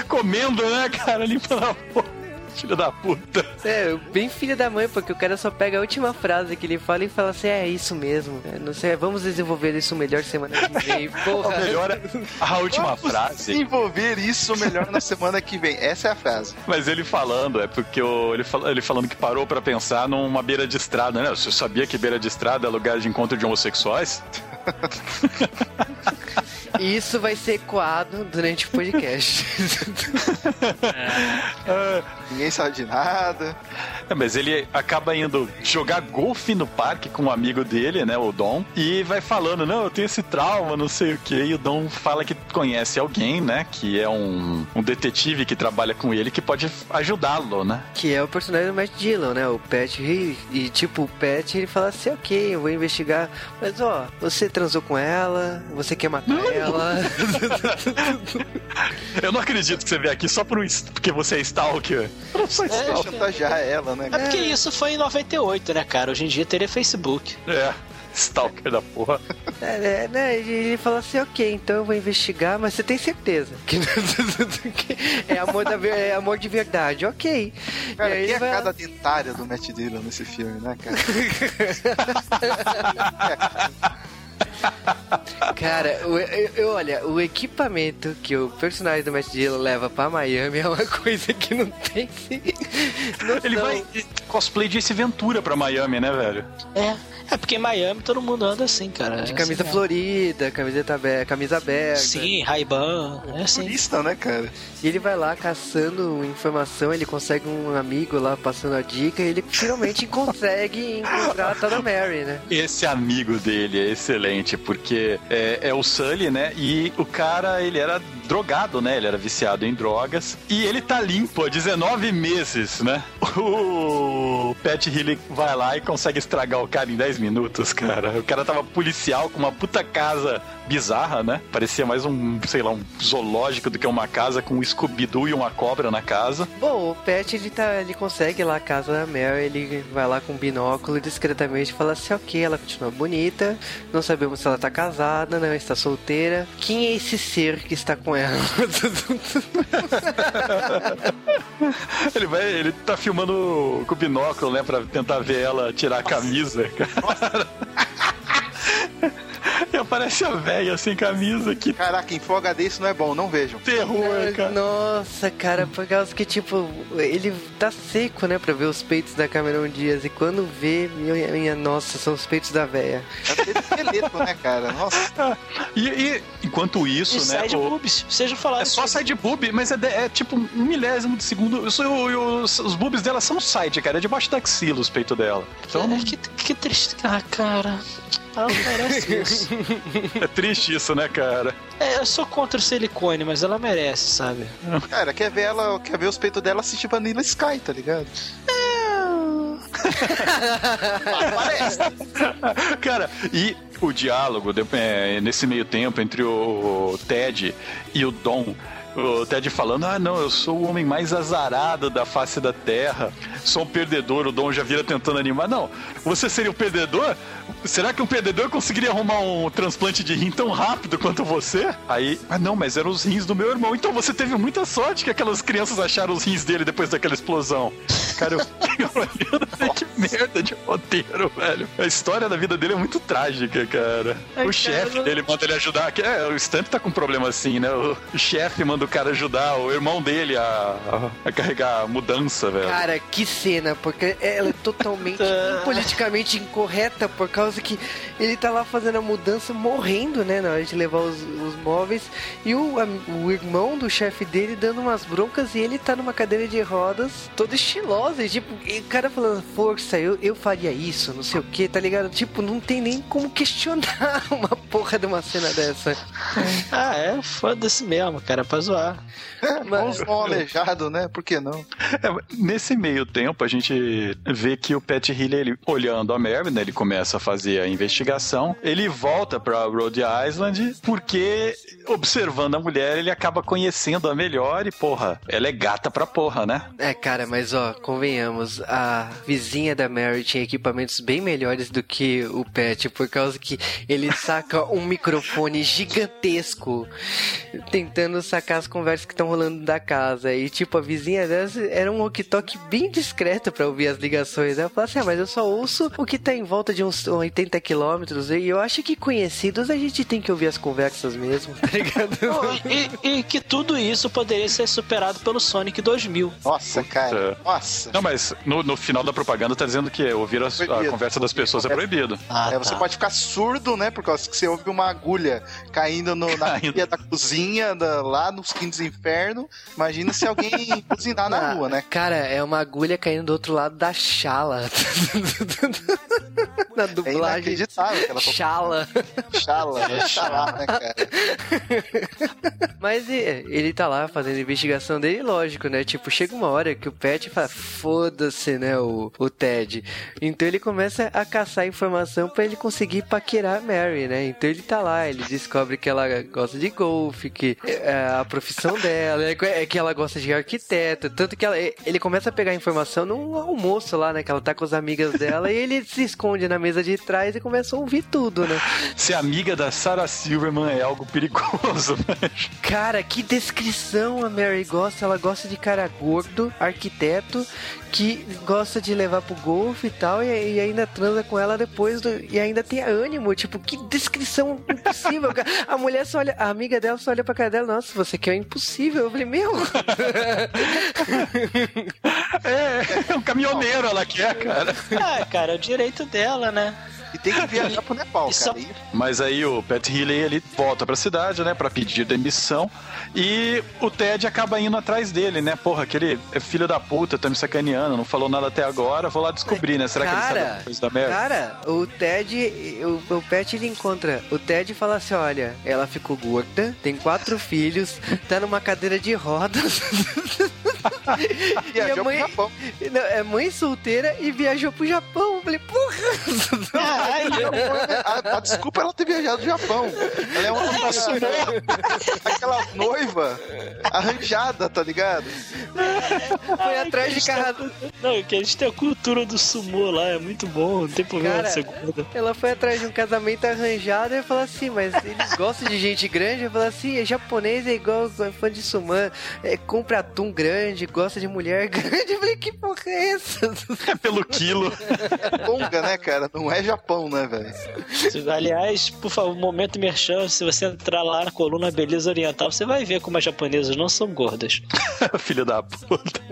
Comendo, né, cara? Limpando a porra. Filho da puta. É, bem filho da mãe, porque o cara só pega a última frase que ele fala e fala assim: é isso mesmo. É, não sei, vamos desenvolver isso melhor semana que vem. Porra. melhor a última vamos frase. Desenvolver isso melhor na semana que vem. Essa é a frase. Mas ele falando, é porque o, ele, fal, ele falando que parou para pensar numa beira de estrada, né? Você sabia que beira de estrada é lugar de encontro de homossexuais? Isso vai ser ecoado durante o podcast. é. Ninguém sabe de nada. É, mas ele acaba indo jogar golfe no parque com um amigo dele, né, o Dom, e vai falando, não, eu tenho esse trauma, não sei o que, e o Dom fala que conhece alguém, né, que é um, um detetive que trabalha com ele, que pode ajudá-lo, né. Que é o personagem do Matt Dillon, né, o Pat, e, e tipo, o Pat, ele fala assim, ok, eu vou investigar, mas ó, você transou com ela, você quer matar não. ela... eu não acredito que você veio aqui só por um, porque você é stalker. Só é, chantagear ela, né? É porque isso foi em 98, né, cara? Hoje em dia teria Facebook. É. Stalker da porra. É, é, né? Ele falou assim, ok, então eu vou investigar, mas você tem certeza que, é, amor da, é amor de verdade, ok. Cara, que é vai... cada dentária do Matt Dillon nesse filme, né, cara? Cara, eu, eu, olha, o equipamento que o personagem do Matt Dillon leva pra Miami é uma coisa que não tem. Ele vai cosplay de Ventura pra Miami, né, velho? É. É porque em Miami todo mundo anda assim, cara. De camisa assim, florida, camiseta aberta, camisa aberta. Sim, Ray-Ban, é assim. Turista, né, cara? E ele vai lá caçando informação, ele consegue um amigo lá passando a dica e ele finalmente consegue encontrar a tal Mary, né? Esse amigo dele é excelente, porque é, é o Sully, né? E o cara, ele era drogado, né? Ele era viciado em drogas. E ele tá limpo há 19 meses, né? O Pat Healy vai lá e consegue estragar o cara em 10 10 minutos, cara. O cara tava policial com uma puta casa bizarra, né? Parecia mais um, sei lá, um zoológico do que uma casa com um Scooby-Doo e uma cobra na casa. Bom, o Pet, ele, tá, ele consegue lá a casa da Mel, ele vai lá com um binóculo e discretamente fala assim, ok, ela continua bonita, não sabemos se ela tá casada, não está solteira. Quem é esse ser que está com ela? ele vai, ele tá filmando com o binóculo, né, pra tentar ver ela tirar a camisa, cara. E aparece a velha sem camisa aqui. Caraca, em Full HD isso não é bom, não vejam. Terror, cara. Nossa, cara, por causa que, tipo, ele tá seco, né, pra ver os peitos da Cameron Dias. E quando vê, minha, minha nossa, são os peitos da véia. É esqueleto, né, cara? Nossa. E, e enquanto isso, E né? side o- boobs, seja falar. É só side boob, mas é, de- é tipo um milésimo de segundo. Isso, e os, os boobs dela são side, cara. É debaixo da axila os peitos dela. Então É, que, que triste. Ah, cara. Ela não merece isso. é triste isso, né, cara? É, eu sou contra o silicone, mas ela merece, sabe? Cara, quer ver ela, quer ver os peitos dela assistir Vanilla Sky, tá ligado? Parece. Cara, e o diálogo é, nesse meio tempo entre o Ted e o Dom. O Ted falando, ah não, eu sou o homem mais azarado da face da Terra, sou um perdedor, o Dom já vira tentando animar. Não, você seria um perdedor? Será que um perdedor conseguiria arrumar um transplante de rim tão rápido quanto você? Aí, ah não, mas eram os rins do meu irmão, então você teve muita sorte que aquelas crianças acharam os rins dele depois daquela explosão. Cara, eu fiquei olhando, que merda de roteiro, velho. A história da vida dele é muito trágica, cara. Ai, o chefe dele manda ele ajudar. É, o Stamp tá com um problema assim, né? O chefe manda o cara ajudar o irmão dele a, a- a carregar a mudança, velho. Cara, que cena, porque ela é totalmente politicamente incorreta, por causa que ele tá lá fazendo a mudança, morrendo, né, na hora de levar os, os móveis, e o, am- o irmão do chefe dele dando umas broncas e ele tá numa cadeira de rodas, toda estilosa, e tipo, e o cara falando, força, eu, eu faria isso, não sei o que, tá ligado? Tipo, não tem nem como questionar uma porra de uma cena dessa. Ah, é, foda-se mesmo, cara, pra zoar. Vamos um aleijado, né? Por que não? É, nesse meio tempo, a gente vê que o Pat Healy, ele, olhando a Mary, né, ele começa a fazer a investigação. Ele volta pra Rhode Island porque, observando a mulher, ele acaba conhecendo-a melhor e, porra, ela é gata pra porra, né? É, cara, mas ó, convenhamos, a vizinha da Mary tinha equipamentos bem melhores do que o Pet, por causa que ele saca um microfone gigantesco tentando sacar as conversas que estão rolando da casa. E tipo, a vizinha dela era um walkie-talkie bem discreto pra ouvir as ligações. Ela fala assim: ah, mas eu só ouço o que tá em volta de uns 80 quilômetros. E eu acho que conhecidos a gente tem que ouvir as conversas mesmo, tá ligado? E, e que tudo isso poderia ser superado pelo Sonic 2000. Nossa, cara. Puta. Nossa. Não, mas no, no final da propaganda tá dizendo que ouvir a, a conversa das pessoas é proibido. Ah, É, você tá. pode ficar surdo, né? Por causa que você ouve uma agulha caindo no- na Caindo. da cozinha, da- lá nos quintos infernos. Imagina se alguém buzinar na rua, né? Cara, é uma agulha caindo do outro lado da chala. Na É dublagem. inacreditável que ela tá Chala. chala, vai chalar, né, cara? Mas ele tá lá fazendo a investigação dele, lógico, né? Tipo, chega uma hora que o Pet fala, foda-se, né, o, o Ted. Então ele começa a caçar informação pra ele conseguir paquerar a Mary, né? Então ele tá lá, ele descobre que ela gosta de golfe, que é a profissão dela, é que- é que ela gosta de arquiteto. Tanto que ela- ele começa a pegar informação num almoço lá, né? Que ela tá com as amigas dela e ele se esconde na mesa de trás e começa a ouvir tudo, né? Ser amiga da Sarah Silverman é algo perigoso, né? Cara, que descrição a Mary gosta. Ela gosta de cara gordo, arquiteto, que gosta de levar pro golfe e tal, e, e ainda transa com ela depois do, e ainda tem ânimo. Tipo, que descrição impossível. A mulher só olha, a amiga dela só olha pra cara dela, nossa, você quer é impossível. Eu falei, meu. É, é um caminhoneiro ela quer, cara. Ah, cara, é o direito dela, né? E tem que viajar pro Nepal, cara. Mas aí o Pat Healy ele volta pra cidade, né, pra pedir demissão. E o Ted acaba indo atrás dele, né? Porra, aquele é filho da puta, tá me sacaneando, não falou nada até agora, vou lá descobrir, né? Será que ele sabe Cara, alguma coisa da Mary? Cara, o Ted, o, o Pet ele encontra. O Ted fala assim: olha, ela ficou gorda, tem quatro filhos, tá numa cadeira de rodas. e a viajou mãe, pro Japão. Não, é mãe solteira e viajou pro Japão. falei, porra! Caralho! A, a desculpa é ela ter viajado do Japão. Ela é uma aquela noiva arranjada, tá ligado? Foi atrás de carro. Não, que a gente tem a cultura do sumô lá, é muito bom, não tem problema Cara, de ser gorda. Ela foi atrás de um casamento arranjado e falou assim, mas eles gostam de gente grande? Eu falei assim, é japonês é igual fã de sumã, é, compra atum grande, gosta de mulher grande. Eu falei, que porra é essa? É pelo quilo. Tonga, né, cara? Não é Japão, né, velho? Aliás, por favor, momento merchan, se você entrar lá na coluna Beleza Oriental, você vai ver como as japonesas não são gordas. Filho da puta.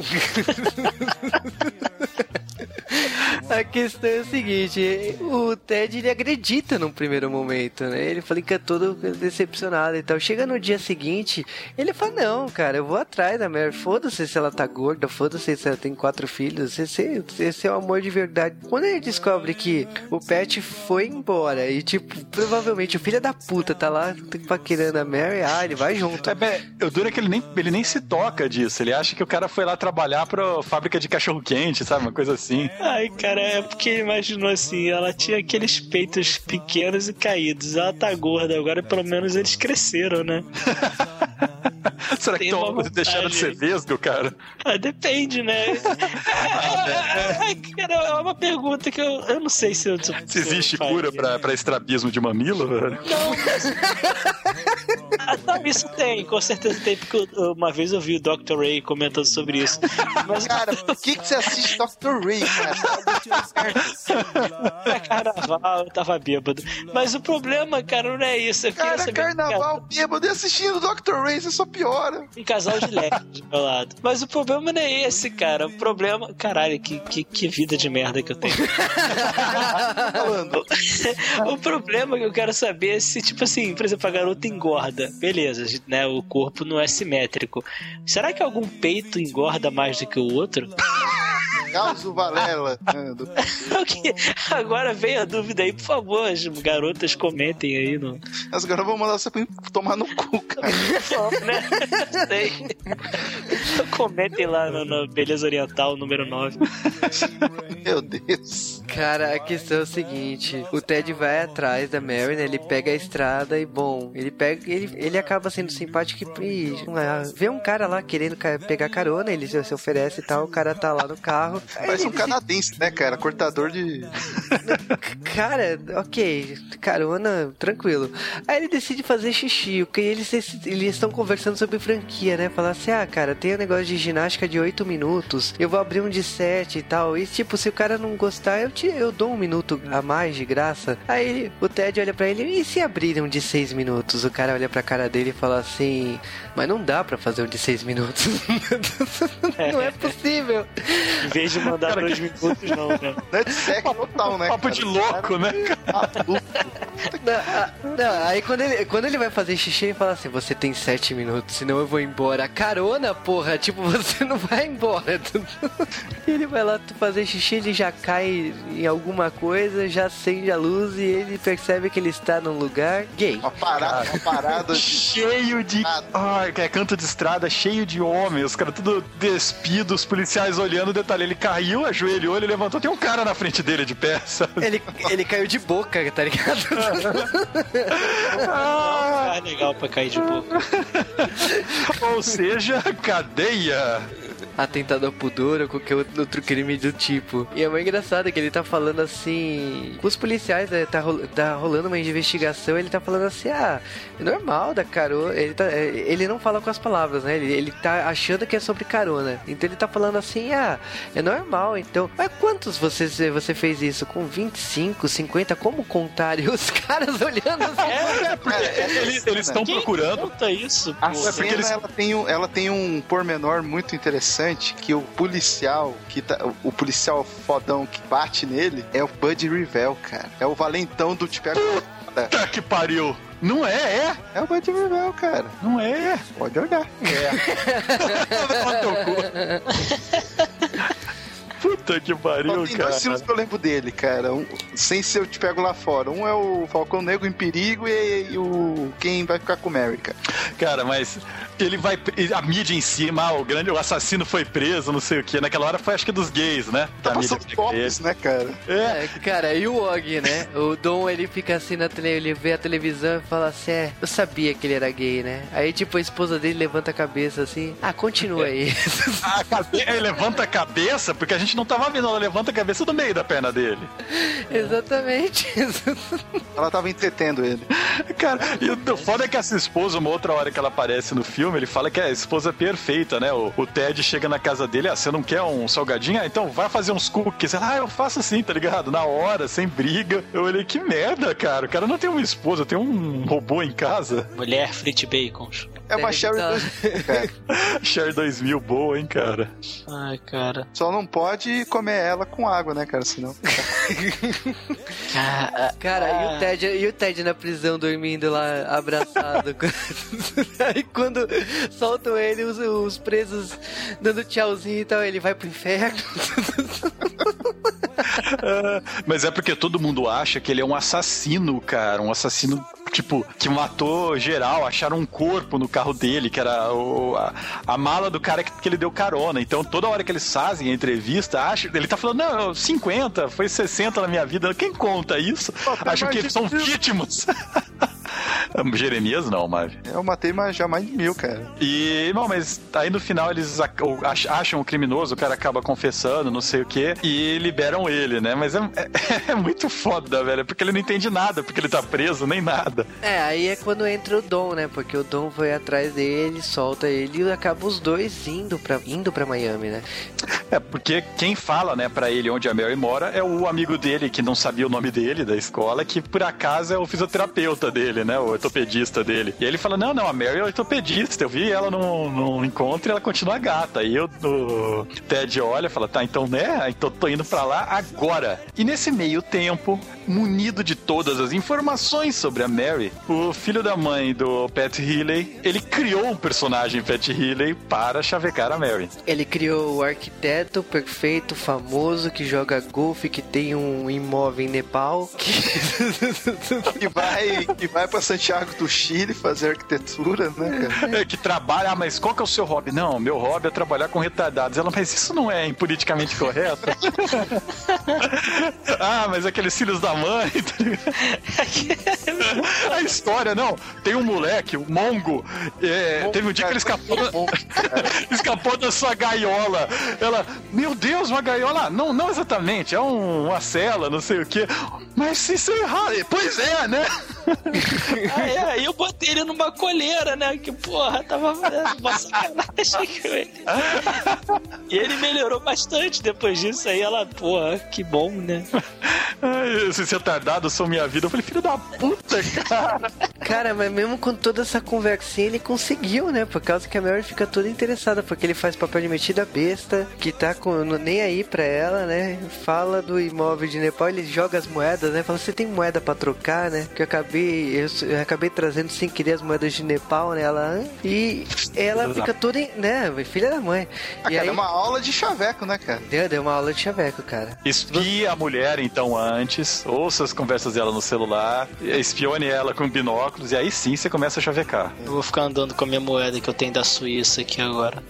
A questão é o seguinte, o Ted ele acredita num primeiro momento, né? Ele fica todo decepcionado e tal. Chega no dia seguinte, ele fala, não, cara, eu vou atrás da Mary. Foda-se se ela tá gorda, foda-se se ela tem quatro filhos. Esse, esse é o amor de verdade. Quando ele descobre que o Pet foi embora e, tipo, provavelmente o filho da puta tá lá paquerando a Mary, ah, ele vai junto. É, bem, o duro é que ele nem, ele nem se toca disso. Ele acha que o cara foi lá trabalhar pra fábrica de cachorro-quente, sabe? Uma coisa assim. Ai, cara, é porque imaginou assim, ela tinha aqueles peitos pequenos e caídos. Ela tá gorda, agora pelo menos eles cresceram, né? Será que Tem tão, uma deixaram de ser vesgo, cara? Ah, depende, né? Cara, é uma pergunta que eu, eu não sei se eu. Se existe eu cura pra, pra estrabismo de mamilo, velho? Não, mas... Ah, não, isso tem, com certeza tem, porque eu- uma vez eu vi o Dr. Ray comentando sobre isso. Mas Cara, por que, que você assiste Dr. Ray, cara? Carnaval, eu tava bêbado. Mas o problema, cara, não é isso. Eu Cara, saber carnaval, bêbado e assistindo Dr. Ray, só piora. um casal de leve do meu lado. Mas o problema não é esse, cara. O problema. Caralho, que, que, que vida de merda que eu tenho. O problema que eu quero saber é se, tipo assim, por exemplo, a garota engorda. Beleza, né? O corpo não é simétrico. Será que algum peito engorda mais do que o outro? Causo Valela. Agora vem a dúvida aí, por favor, as garotas comentem aí no. As garotas vão mandar você tomar no cu, cara. né? Sei. Comentem lá no, no Beleza Oriental número 9. Meu Deus. Cara, a questão é o seguinte: o Ted vai atrás da Mary, né? Ele pega a estrada e, bom, ele pega. Ele, ele acaba sendo simpático e ah, vê um cara lá querendo pegar carona, ele se, se oferece e tal, o cara tá lá no carro. Parece um ele canadense, né, cara? Cortador de. Cara, ok, carona, tranquilo. Aí ele decide fazer xixi, porque eles eles estão conversando sobre franquia, né? Falar assim, ah, cara, tem um negócio de ginástica de 8 minutos, eu vou abrir um de 7 e tal. E tipo, se o cara não gostar, eu, te, eu dou um minuto a mais de graça. Aí o Ted olha pra ele, e se abrirem um de 6 minutos? O cara olha pra cara dele e fala assim, mas não dá pra fazer um de 6 minutos. não é possível. Em vez de mandar dois minutos, não, né? Não é de sexo total, né? Papo cara? de louco, né? Não, ah, não, aí quando ele, quando ele vai fazer xixi, ele fala assim: Você tem sete minutos, senão eu vou embora. Carona, porra, tipo, você não vai embora. E ele vai lá fazer xixi, ele já cai em alguma coisa, já acende a luz e ele percebe que ele está num lugar gay. Uma parada, uma parada de. Cheio de. Ai, que é canto de estrada, cheio de homens, os caras tudo despidos, os policiais olhando o detalhe. Ele caiu, ajoelhou, ele levantou, tem um cara na frente dele de pé, sabe? Ele, ele caiu de boca, tá ligado? Ah, Ah, legal pra cair de boca. ou seja, cadeia. Atentado ao pudor ou qualquer outro crime do tipo. E é muito engraçado que ele tá falando assim. Com os policiais, né? Tá, rol- tá rolando uma investigação, ele tá falando assim: ah, é normal da carona. Ele, tá, é, ele não fala com as palavras, né? Ele, ele tá achando que é sobre carona. Então ele tá falando assim: ah, é normal. Então, mas quantos você, você fez isso? Com 25, 50? Como contar? E os caras olhando assim. É, Cara, essa Eles eles estão procurando. conta isso, A cena, porque eles- ela, tem um, ela tem um pormenor muito interessante que o policial que tá, o policial fodão que bate nele é o Bud Revell, cara. É o valentão do tipo Tá que pariu. Não é, é. É o Bud Revell, cara. Não é. Pode olhar. Cu. Puta que pariu, tem cara. dois filmes que eu lembro dele, cara. Um, sem ser eu te pego lá fora. Um é o Falcão Negro em Perigo e, e o Quem vai ficar com o Mary, cara. Cara, mas ele vai. A mídia em cima, ah, o grande o assassino foi preso, não sei o que. Naquela hora foi acho que dos gays, né? Tá a mídia passando tops, né, cara? É, cara, e o Og, né? O Dom, ele fica assim na tele, ele vê a televisão e fala assim: É, eu sabia que ele era gay, né? Aí, tipo, a esposa dele levanta a cabeça assim: Ah, continua aí. A cabe... Ele levanta a cabeça, porque a gente não tava vendo, ela levanta a cabeça do meio da perna dele. Exatamente. Ela tava entretendo ele. Cara, e o foda é que essa esposa, uma outra hora que ela aparece no filme, ele fala que é a esposa perfeita, né? O, o Ted chega na casa dele, ah, você não quer um salgadinho? Ah, então vai fazer uns cookies. Ah, eu faço assim, tá ligado? Na hora, sem briga. Eu olhei, que merda, cara. O cara não tem uma esposa, tem um robô em casa. Mulher frit bacon. É uma Deve Sherry tá. 2000, cara. Cher 2000, boa, hein, cara. Ai, cara. Só não pode comer ela com água, né, cara? Senão. Cara, Cara, e, o Ted, e o Ted na prisão dormindo lá, abraçado. Aí quando soltam ele, os, os presos dando tchauzinho e tal, ele vai pro inferno. Ah, Mas é porque todo mundo acha que ele é um assassino, cara. Um assassino, tipo, que matou geral. Acharam um corpo no carro dele, que era o- a, a mala do cara que, que ele deu carona. Então, toda hora que eles fazem a entrevista, acha, ele tá falando, não, 50, foi 60 na minha vida. Quem conta isso? Tem Acho que de são vítimas. Jeremias não, Mavi. Eu matei mais, já mais de mil, cara. E, não, mas aí no final eles acham o criminoso, o cara acaba confessando, não sei o quê, e liberam ele, né? Mas é, é- é muito foda, velho, porque ele não entende nada, porque ele tá preso, nem nada. É, aí é quando entra o Dom, né? Porque o Dom vai atrás dele, solta ele e acaba os dois indo pra, indo pra Miami, né? É, porque quem fala, né, pra ele onde a Mary mora é o amigo dele, que não sabia o nome dele, da escola, que por acaso é o fisioterapeuta dele, né, o ortopedista dele. E ele fala, não, não, a Mary é ortopedista, eu vi ela num, num encontro e ela continua gata. Aí eu, o Ted olha e fala, tá, então, né, então tô indo pra lá agora. E nesse meio tempo, munido de todas as informações sobre a Mary, o filho da mãe do Pat Healy, ele criou um personagem Pat Healy para chavecar a Mary. Ele criou o arquiteto perfeito, famoso, que joga golfe, que tem um imóvel em Nepal. Que... E vai, e vai pra Santiago do Chile fazer arquitetura, né, cara? É, que trabalha, ah, mas qual que é o seu hobby? Não, meu hobby é trabalhar com retardados. Ela, mas isso não é politicamente correto? ah, mas aqueles filhos da mãe. tá ligado? A história, não. Tem um moleque, o Mongo. é, teve um dia que ele escapou da, escapou da sua gaiola. Ela, meu Deus, uma gaiola? Não, não exatamente, é um- uma cela, não sei o quê. Mas isso é errado. Pois é, né? Ah, é, aí eu botei ele numa colheira, né? Que porra, tava fazendo uma sacanagem com ele. E ele melhorou bastante depois disso. Aí ela, porra, que bom, né? Ai, esses retardados são minha vida. Eu falei, filho da puta, cara. Cara, mas mesmo com toda essa conversinha, ele conseguiu, né? Por causa que a Mary fica toda interessada, porque ele faz papel de metida besta, que tá com, nem aí pra ela, né? Fala do imóvel de Nepal, ele joga as moedas, né? Fala, você tem moeda pra trocar, né? Que eu acabei, eu, eu acabei trazendo sem querer as moedas de Nepal, né? Ela, e ela fica toda, em- né? Filha da mãe. Ah, e cara, aí, é uma aula de chaveco, né, cara? deu, deu uma aula de chaveco, cara. Espie a mulher, então, antes. Ouça as conversas dela no celular. Espione ela com binóculos. E aí sim você começa a chavecar. Eu vou ficar andando com a minha moeda que eu tenho da Suíça aqui agora.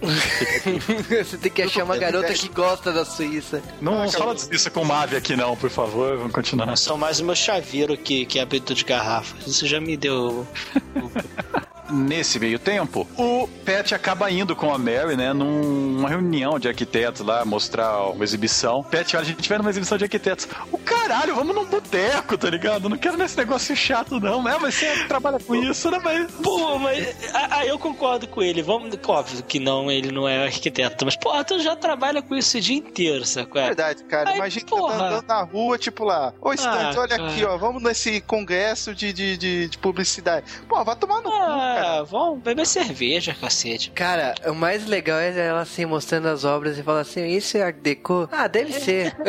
você tem que achar uma garota que gosta da Suíça. Não, não fala disso com o Mavi aqui, não, por favor. Vamos continuar. São mais o meu chaveiro que, que é abridor de garrafas. Isso já me deu. Nesse meio tempo, o Pat acaba indo com a Mary, né, numa reunião de arquitetos lá, mostrar uma exibição. Pat, olha, a gente vai numa exibição de arquitetos. O caralho, vamos num boteco, tá ligado? Não quero nesse negócio chato, não. É, mas você trabalha com isso, né? Mas. Pô, mas. Aí eu concordo com ele. Vamos. Óbvio que não, ele não é arquiteto. Mas, porra, tu já trabalha com isso o dia inteiro, sacou? É verdade, cara. Ai, Imagina que você porra. tá andando na rua, tipo lá. Ô, Stantes, Ah, olha cara. aqui, ó. Vamos nesse congresso de, de, de, de publicidade. Pô, vai tomar no cu, cara. Ah, vamos beber cerveja, cacete. Cara, o mais legal é ela assim mostrando as obras e falar assim: Isso é Art Deco? Ah, deve ser.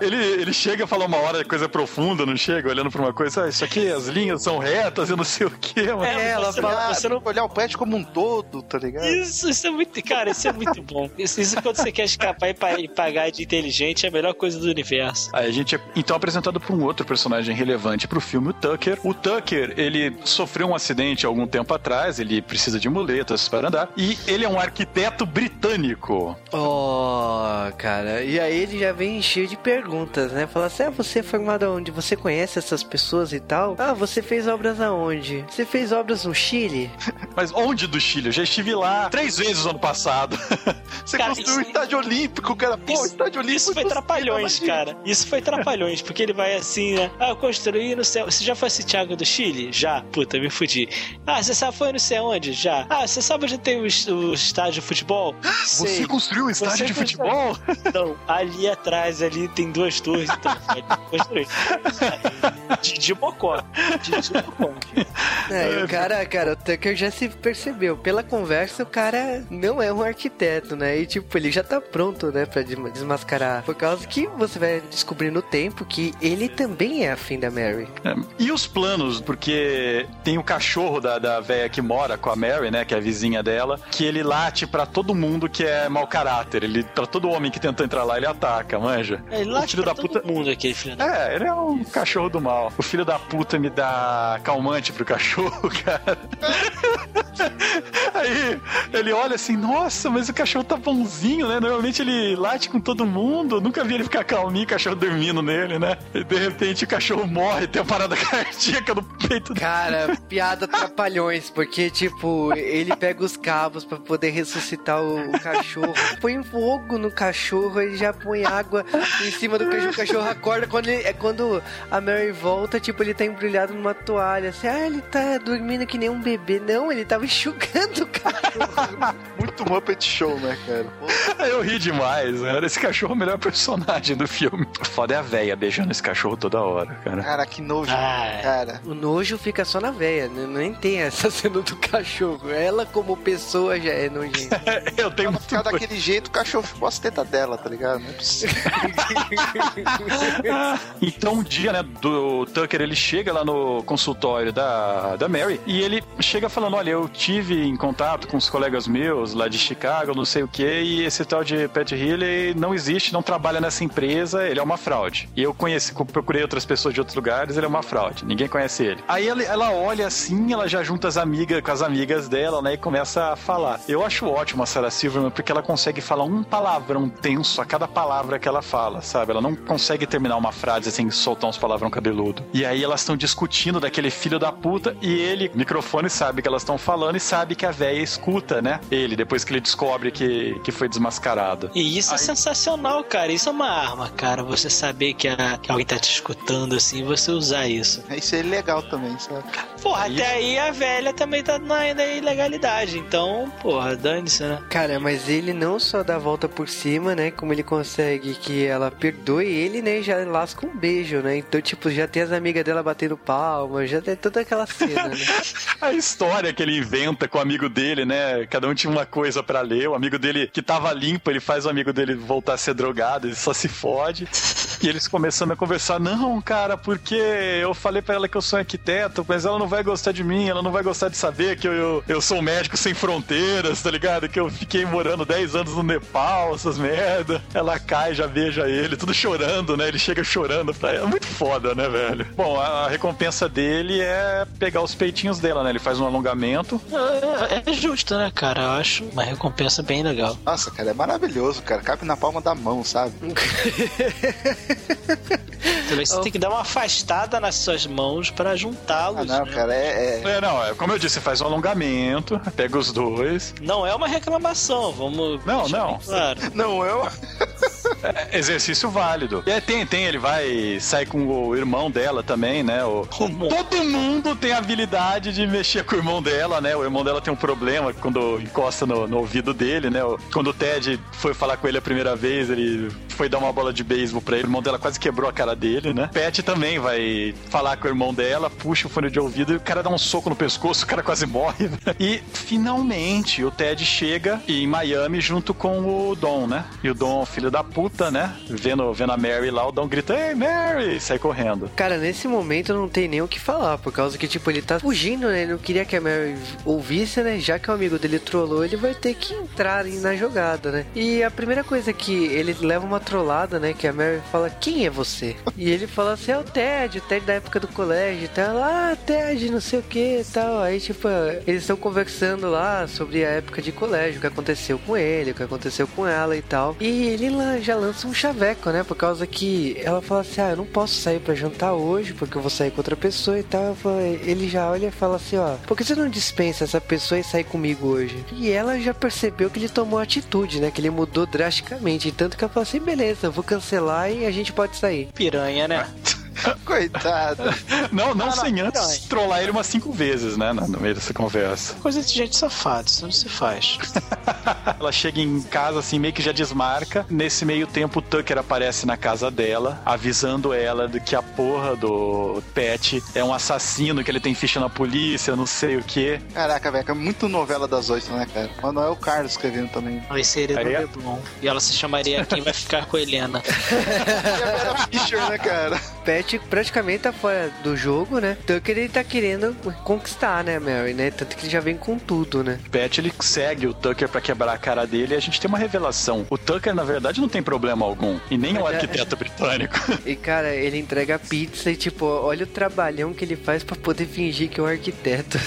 Ele, ele chega a falar uma hora de coisa profunda, não chega? Olhando pra uma coisa, ah, isso aqui, as linhas são retas, eu não sei o quê, mano. É, ela você, fala- você não. Olhar o pet como um todo, tá ligado? Isso, isso é muito. Cara, isso é muito bom. Isso, isso quando você quer escapar e pa- e pagar de inteligente é a melhor coisa do universo. Aí a gente é então apresentado por um outro personagem relevante pro filme, o Tucker. O Tucker, ele sofreu um acidente algum tempo atrás, ele precisa de muletas para andar, e ele é um arquiteto britânico. Oh, cara. E aí ele já vem cheio de perguntas, né? Fala assim: ah, você é formado aonde? Você conhece essas pessoas e tal? Ah, você fez obras aonde? Você fez obras no Chile? Mas onde do Chile? Eu já estive lá três vezes no ano passado. Você Cara, construiu um isso- estádio olímpico, cara. Pô, Isso- estádio olímpico. Isso foi trapalhões, imagina. cara. Isso foi trapalhões, porque ele vai assim, né? Ah, eu construí no céu. Você já foi a Santiago do Chile? Já. Puta, me fudi. Ah, você sabe foi no sei onde? Já. Ah, você sabe onde tem o, o estádio de futebol? Você Sei. construiu um estádio Você de construiu- futebol? Então, ali atrás, ali tem duas torres, então pode construir. Didi Mocó. Didi Mocó. É, e o cara, cara, o Tucker já se percebeu. Pela conversa, o cara não é um arquiteto, né? E tipo, ele já tá pronto, né, pra desma- desmascarar. Por causa que você vai descobrir no tempo que ele também é afim da Mary. É. E os planos, porque tem o cachorro da, da véia que mora com a Mary, né, que é a vizinha dela, que ele late pra todo mundo que é mau caráter. Ele, pra todo homem que tenta entrar lá, ele ataca, manja. Ele o late filho pra da todo puta. mundo aquele filho da... É, ele é um cachorro do mal. O filho da puta me dá calmante pro cachorro, cara. Aí ele olha assim, nossa, mas o cachorro tá bonzinho, né? Normalmente ele late com todo mundo. Nunca vi ele ficar calminho, o cachorro dormindo nele, né? E de repente o cachorro morre, tem uma parada cardíaca no peito dele. Cara, piada trapalhões, porque, tipo, ele pega os cabos pra poder ressuscitar o, o cachorro, põe fogo no cachorro, ele já põe água em cima do cachorro, o cachorro acorda quando ele, é quando a Mary volta, tipo, ele tá embrulhado numa toalha, assim, ah, ele tá dormindo que nem um bebê. Não, ele tava enxugando o cachorro. Muito Muppet Show, né, cara? Eu ri demais, né? Esse cachorro é o melhor personagem do filme. O foda é a véia beijando esse cachorro toda hora, cara. Cara, que nojo, Ah, cara. O nojo fica só na véia, né? nem tem essa cena do cachorro. Ela, como pessoa, já é nojenta. Eu tenho Pra muito ficar daquele jeito, o cachorro ficou as tetas dela, tá ligado? Não é possível. Então um dia, né, do Tucker, ele chega lá no consultório da, da Mary e ele chega falando, olha, eu tive em contato com os colegas meus lá de Chicago, não sei o que, e esse tal de Pat Healy não existe, não trabalha nessa empresa, ele é uma fraude. E eu conheci, procurei outras pessoas de outros lugares, ele é uma fraude, ninguém conhece ele. Aí ela, ela olha assim, ela já junta as amigas com as amigas dela, né, e começa a falar. Eu acho ótimo a Sarah Silverman porque ela consegue falar um palavrão tenso a cada palavra que ela fala, sabe? Ela não consegue terminar uma frase sem soltar uns palavrão cabeludo. E aí elas estão discutindo daquele filho da puta e ele, microfone, sabe que elas estão falando e sabe que a véia escuta, né? Ele, depois que ele descobre que, que foi desmascarado. E isso é Aí- sensacional, cara. Isso é uma arma, cara. Você saber que, a- que alguém tá te escutando assim, você usar isso. Isso é ilegal também, sabe? Porra, até aí a velha também tá na, na ilegalidade. Então, porra, dane-se, né? Cara, mas ele não só dá a volta por cima, né? Como ele consegue que ela perdoe ele, né? e Já lasca um beijo, né? Então, tipo, já tem as amigas dela batendo palma, já tem toda aquela cena, né? A história que ele inventa com o amigo dele, né? Cada um tinha uma coisa pra ler. O amigo dele que tava limpo, ele faz o amigo dele voltar a ser drogado, ele só se fode. E eles começando a conversar: Não, cara, porque eu falei pra ela que eu sou arquiteto, mas ela não vai gostar de mim, ela não vai gostar de saber que eu, eu, eu sou um médico sem fronteiras, tá ligado? Que eu fiquei morando 10 anos no Nepal, essas merda. Ela cai, já beija ele, tudo chorando, né? Ele chega chorando pra ela. Muito foda, né, velho? Bom, a, a recompensa dele é pegar os peitinhos dela, né? Ele faz um alongamento. É, é justo, né, cara? Eu acho uma recompensa bem legal. Nossa, cara, é maravilhoso, cara. Cabe na palma da mão, sabe? Também você tem que dar uma afastada nas suas mãos pra Ah, juntá-los. não, né? Cara, é. é- É, não, é, como eu disse, faz um alongamento, pega os dois. Não é uma reclamação, vamos. Não, não. Claro. Não, eu. É exercício válido. E aí tem, tem, ele vai sair com o irmão dela também, né? O, todo mundo tem a habilidade de mexer com o irmão dela, né? O irmão dela tem um problema quando encosta no, no ouvido dele, né? O- Quando o Ted foi falar com ele a primeira vez, ele foi dar uma bola de beisebol pra ele, o irmão dela quase quebrou a cara dele, né? Pat também vai falar com o irmão dela, puxa o fone de ouvido e o cara dá um soco no pescoço, o cara quase morre. né? E finalmente o Ted chega em Miami junto com o Dom, né? E o Dom, filho da puta, né? Vendo, vendo a Mary lá, o Dom grita: Ei, Mary! E sai correndo. Cara, nesse momento não tem nem o que falar, por causa que, tipo, ele tá fugindo, né? Ele não queria que a Mary ouvisse, né? Já que o amigo dele trollou, ele vai ter que entrar na jogada, né? E a primeira coisa que ele leva uma trollada, né? Que a Mary fala, quem é você? E ele fala assim, é o Ted, o Ted da época do colégio e tal. Ah, Ted, não sei o que e tal. Aí, tipo, eles estão conversando lá sobre a época de colégio, o que aconteceu com ele, o que aconteceu com ela e tal. E ele já lança um chaveco, né? Por causa que ela fala assim, ah, eu não posso sair para jantar hoje, porque eu vou sair com outra pessoa e tal. Ele já olha e fala assim, ó, por que você não dispensa essa pessoa e sair comigo hoje? E ela já percebeu que ele tomou atitude, né? Que ele mudou drasticamente. Tanto que ela fala assim, beleza, eu vou cancelar e a gente pode sair. Piranha, né? Coitado. Não, não, não sem não, antes não. trollar ele umas cinco vezes, né? No meio dessa conversa. Coisa de gente safada, isso não se faz. ela chega em casa, assim, meio que já desmarca. Nesse meio tempo, o Tucker aparece na casa dela, avisando ela de que a porra do Pet é um assassino, que ele tem ficha na polícia, não sei o quê. Caraca, velho, é muito novela das oito, né, cara? Manuel Carlos escrevendo também. Vai ser do é... E ela se chamaria Quem Vai Ficar com a Helena. e a Vera Fischer, né, cara? Pet praticamente tá fora do jogo, né? Tucker ele tá querendo conquistar, né, Mary, né? Tanto que ele já vem com tudo, né? Pet ele segue o Tucker para quebrar a cara dele e a gente tem uma revelação. O Tucker, na verdade, não tem problema algum. E nem o é arquiteto britânico. E, cara, ele entrega pizza e, tipo, olha o trabalhão que ele faz para poder fingir que é um arquiteto.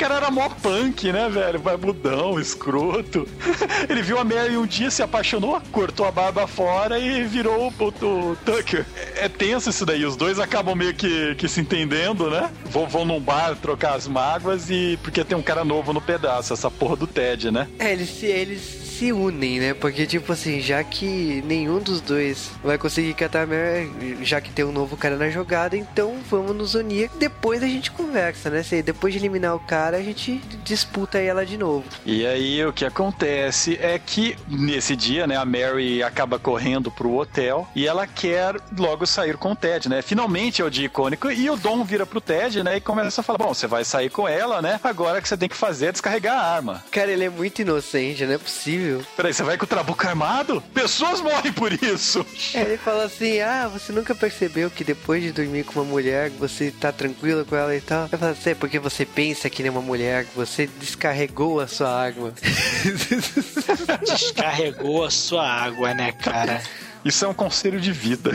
o cara era mó punk, né, velho? Barbudão, escroto. Ele viu a Mary um dia, se apaixonou, cortou a barba fora e virou o, o Tucker. É tenso isso daí, os dois acabam meio que, que se entendendo, né? Vão, vão num bar trocar as mágoas e porque tem um cara novo no pedaço, essa porra do Ted, né? É, eles, eles se unem, né? Porque, tipo assim, já que nenhum dos dois vai conseguir catar a Mary, já que tem um novo cara na jogada, então vamos nos unir. Depois a gente conversa, né? Se depois de eliminar o cara, a gente disputa ela de novo. E aí o que acontece é que nesse dia, né, a Mary acaba correndo pro hotel e ela quer logo sair com o Ted, né? Finalmente é o dia icônico e o Dom vira pro Ted, né, e começa a falar: "Bom, você vai sair com ela, né? Agora que você tem que fazer é descarregar a arma". Cara, ele é muito inocente, não é possível horrível. Peraí, você vai com o trabuco armado? Pessoas morrem por isso. Ele fala assim: ah, você nunca percebeu que depois de dormir com uma mulher, você tá tranquilo com ela e tal? Eu falo assim, é porque você pensa que nem uma mulher, você descarregou a sua água. descarregou a sua água, né, cara? Isso é um conselho de vida.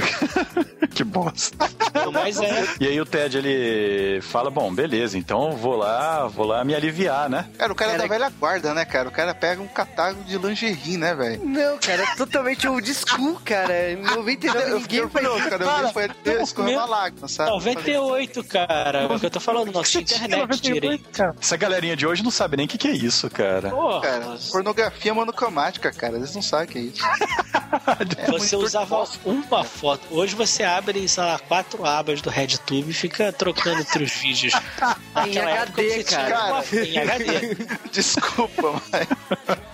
que bosta. Mas é. E aí o Ted, ele fala, bom, beleza, então vou lá, vou lá me aliviar, né? Cara, o cara, cara é da velha guarda, né, cara? O cara pega um catálogo de lingerie, né, velho? Não, cara, é totalmente old school, cara. Em 99 eu ninguém foi... Não, cara, eu vi foi escorrendo uma lágrima, sabe? 98, cara. É o que eu tô falando, nossa internet direito. Essa galerinha de hoje não sabe nem o que, que é isso, cara. Porra, cara, mas... pornografia monocromática, cara. Eles não sabem o que é isso. é você usava uma foto. Hoje você abre, sei lá, quatro abas do RedTube e fica trocando entre os vídeos. em HD, cara. em HD. Desculpa, mas.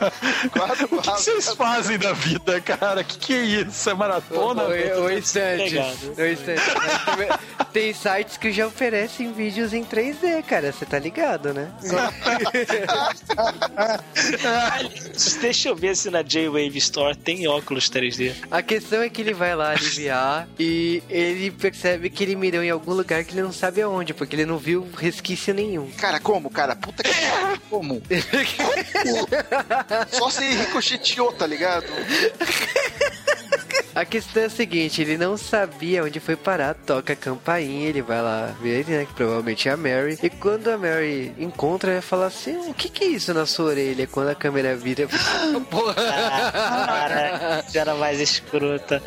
Quatro o que, vocês fazem da vida, cara? O que, que é isso? É maratona? Oi, instante. Oi. Tem sites que já oferecem vídeos em 3D, cara. Você tá ligado, né? Deixa eu ver se na J-Wave Store tem óculos 3D. A questão é que ele vai lá aliviar e ele percebe que ele mirou em algum lugar que ele não sabe aonde, porque ele não viu resquício nenhum. Cara, como, cara? Puta que como? Só se ricocheteou, tá ligado? A questão é a seguinte, ele não sabia onde foi parar, toca a campainha, ele vai lá ver, né, que provavelmente é a Mary. E quando a Mary encontra, ela fala assim, o que que é isso na sua orelha? Quando a câmera vira, porra. Cara, era mais escrota.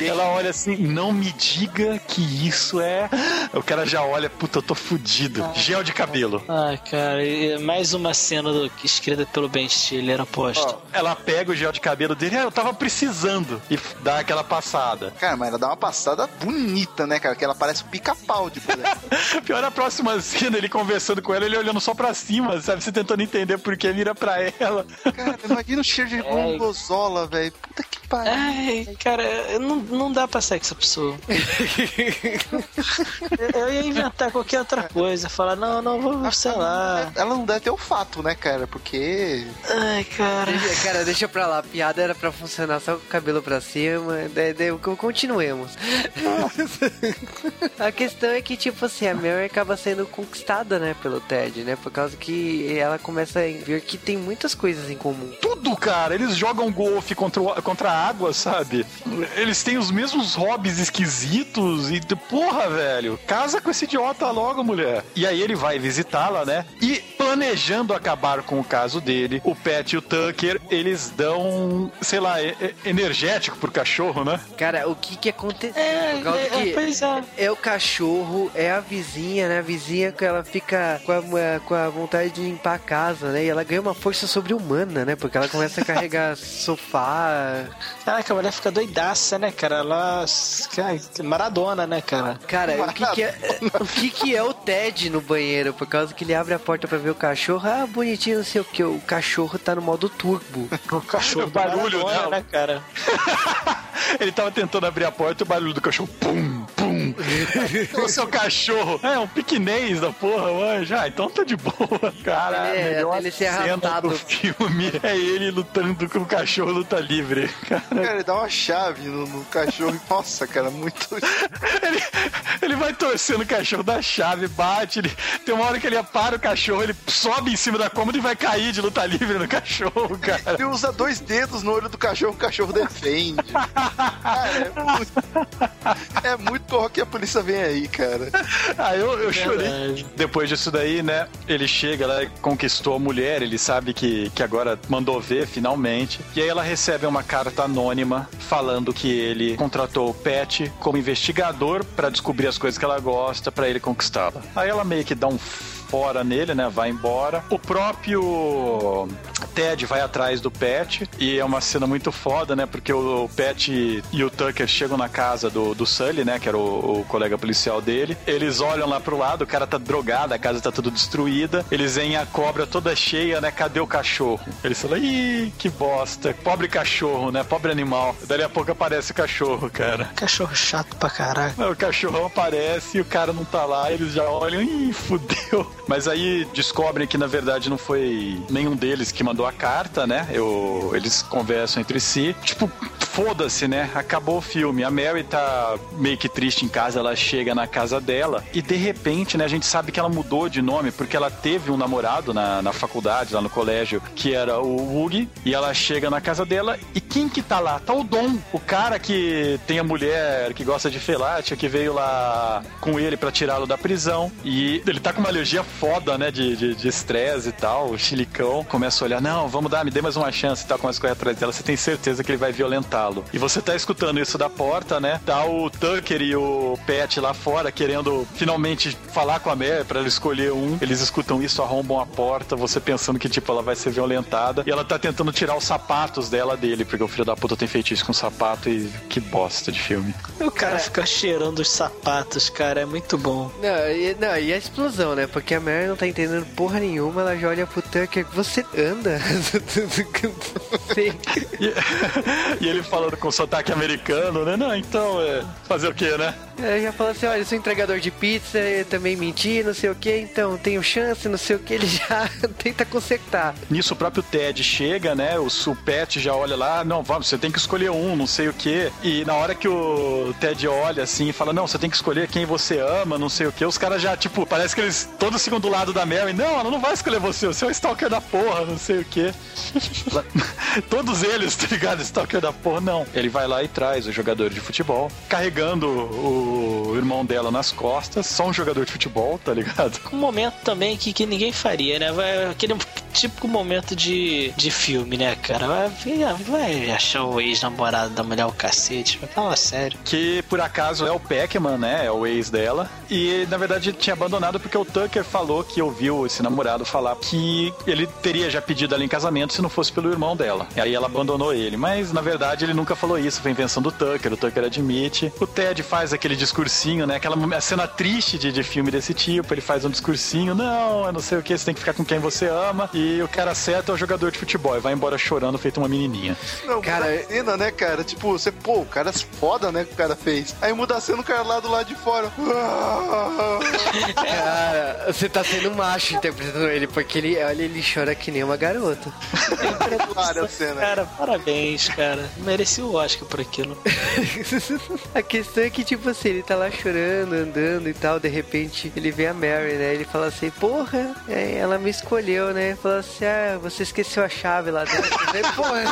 Ela olha assim, não me diga que isso é... O cara já olha, puta, eu tô fudido. Gel de cabelo. Ai, cara, mais uma cena do, escrita pelo Ben Stiller, aposto. ela pega o gel de cabelo dele, ah, eu tava precisando. E dá aquela passada. Cara, mas ela dá uma passada bonita, né, cara? Que ela parece um pica-pau de Pior a próxima cena, ele conversando com ela, ele olhando só pra cima, sabe? Você tentando entender por que vira pra ela. Cara, imagina o cheiro de é... velho. Puta que pai. Ai, cara, não, não dá pra ser essa pessoa. eu ia inventar qualquer outra coisa. Falar, não, não, vou, sei lá. Ela não deve ter olfato, né, cara? Porque. Ai, cara. Cara, deixa pra lá. A piada era pra funcionar só com o cabelo pra cima. Daí, daí, co- continuemos. a questão é que, tipo assim, a Mary acaba sendo conquistada, né, pelo Ted, né? Por causa que ela começa a ver que tem muitas coisas em comum. Tudo, cara. Eles jogam golfe contra, contra a água, sabe? Eles têm os mesmos hobbies esquisitos e, porra, velho, casa com esse idiota logo, mulher. E aí ele vai visitá-la, né? E planejando acabar com o caso dele, o Pat e o Tucker, eles dão, sei lá, energético pro cachorro, né? Cara, o que que aconteceu? É, Por causa é, que pois é. é o cachorro, é a vizinha, né? A vizinha que ela fica com a, com a vontade de limpar a casa, né? E ela ganha uma força sobre-humana, né? Porque ela começa a carregar sofá. Caraca, a mulher fica doidaça, né, cara? Ela. Maradona, né, cara? Cara, o que que, é, o que que é o Ted no banheiro? Por causa que ele abre a porta pra ver o cachorro. Ah, bonitinho, não sei o que. O cachorro tá no modo turbo. O cachorro O barulho Maradona, né, cara? Ele tava tentando abrir a porta e o barulho do cachorro. Pum, pum. o seu cachorro. É, um piquenês da porra, manja. Ah, então tá de boa. Cara, Ele é- a melhor ele ser cena arrastado. do filme é ele lutando com o cachorro luta livre. Cara, Cara, ele dá uma chave no, no cachorro e, nossa, cara, muito. ele, ele vai torcendo o cachorro da chave, bate. Ele, tem uma hora que ele para o cachorro, ele sobe em cima da cômoda e vai cair de luta livre no cachorro, cara. Ele usa dois dedos no olho do cachorro, o cachorro defende. Cara, é muito. É muito corro que a polícia vem aí, cara. Ah, eu, eu chorei. Verdade. Depois disso daí, né? Ele chega lá conquistou a mulher, ele sabe que, que agora mandou ver finalmente. E aí ela recebe uma carta anônima falando que ele contratou o Pet como investigador pra descobrir as coisas que ela gosta pra ele conquistá-la. Aí ela meio que dá um fora nele, né? Vai embora. O próprio Ted vai atrás do Pet e é uma cena muito foda, né? Porque o Pet e o Tucker chegam na casa do, do Sully, né? Que era o, o colega policial dele. Eles olham lá pro lado, o cara tá drogado, a casa tá tudo destruída. Eles veem a cobra toda cheia, né? Cadê o cachorro? Eles falam, ih, que bosta. Pobre cachorro, né? Pobre animal. Dali a pouco aparece o cachorro, cara. Cachorro chato pra caraca. O cachorrão aparece e o cara não tá lá, eles já olham e fudeu. Mas aí descobrem que na verdade não foi nenhum deles que mandou a carta, né? Eu, eles conversam entre si. Tipo, foda-se, né? Acabou o filme. A Mary tá meio que triste em casa, ela chega na casa dela e de repente, né, a gente sabe que ela mudou de nome porque ela teve um namorado na, na faculdade, lá no colégio, que era o Woogie, e ela chega na casa dela e quem que tá lá? Tá o Dom, o cara que tem a mulher que gosta de felate, que veio lá com ele pra tirá-lo da prisão e ele tá com uma alergia foda, né, de estresse e tal, o chilicão começa a olhar, não, vamos dar, me dê mais uma chance e tal, começa a correr atrás dela, você tem certeza que ele vai E você tá escutando isso da porta, né, tá o Tucker e o Pet lá fora querendo finalmente falar com a Mary pra ela escolher um, eles escutam isso, arrombam a porta, você pensando que, tipo, ela vai ser violentada e ela tá tentando tirar os sapatos dela dele, porque o filho da puta tem feitiço com sapato e que bosta de filme. O cara fica cheirando os sapatos, cara, é muito bom. Não e, não, e a explosão, né? Porque a Mary não tá entendendo porra nenhuma, ela já olha pro Tucker, você anda? Sim. E, e ele falando com sotaque americano, né? Não, então, é. Fazer o quê, né? Ela já fala assim, olha, eu sou entregador de pizza, eu também menti, não sei o que, então tenho chance, não sei o que, ele já tenta consertar. Nisso o próprio Ted chega, né? O, o Pet já olha lá, não, vamos, você tem que escolher um, não sei o quê. E na hora que o Ted olha assim e fala, não, você tem que escolher quem você ama, não sei o quê, os caras já, tipo, parece que eles todos ficam do lado da Mary, não, ela não vai escolher você, você é o stalker da porra, não sei o quê. todos eles, tá ligado? Stalker da porra, não. Ele vai lá e traz o jogador de futebol, carregando o irmão dela nas costas, só um jogador de futebol, tá ligado? Um momento também que, que ninguém faria, né? Vai, aquele típico momento de, de filme, né, cara? Vai, vai achar o ex-namorado da mulher o cacete. Vai falar sério. que por acaso é o Pac-Man, né? É o ex dela. E na verdade ele tinha abandonado porque o Tucker falou que ouviu esse namorado falar que ele teria já pedido ela em casamento se não fosse pelo irmão dela. E aí ela abandonou ele. Mas na verdade ele nunca falou isso, foi invenção do Tucker. O Tucker admite. O Ted faz aquele discursinho, né? Aquela cena triste de, de filme desse tipo. Ele faz um discursinho: não, eu não sei o que, você tem que ficar com quem você ama. E o cara certo é o jogador de futebol e vai embora chorando feito uma menininha. Não, cara, cena, né, cara? Tipo, você, pô, o cara é foda, né, que o cara fez. Aí muda a cena, o cara lá do lado de fora. Cara, você tá sendo macho interpretando ele, porque ele, olha, ele chora que nem uma garota. Claro, a cena. Cara, parabéns, cara. Merecia o Oscar por aquilo. A questão é que, tipo assim, ele tá lá chorando, andando e tal, de repente ele vê a Mary, né? Ele fala assim, porra, é, ela me escolheu, né? Fala assim, ah, você esqueceu a chave lá dentro. né? porra.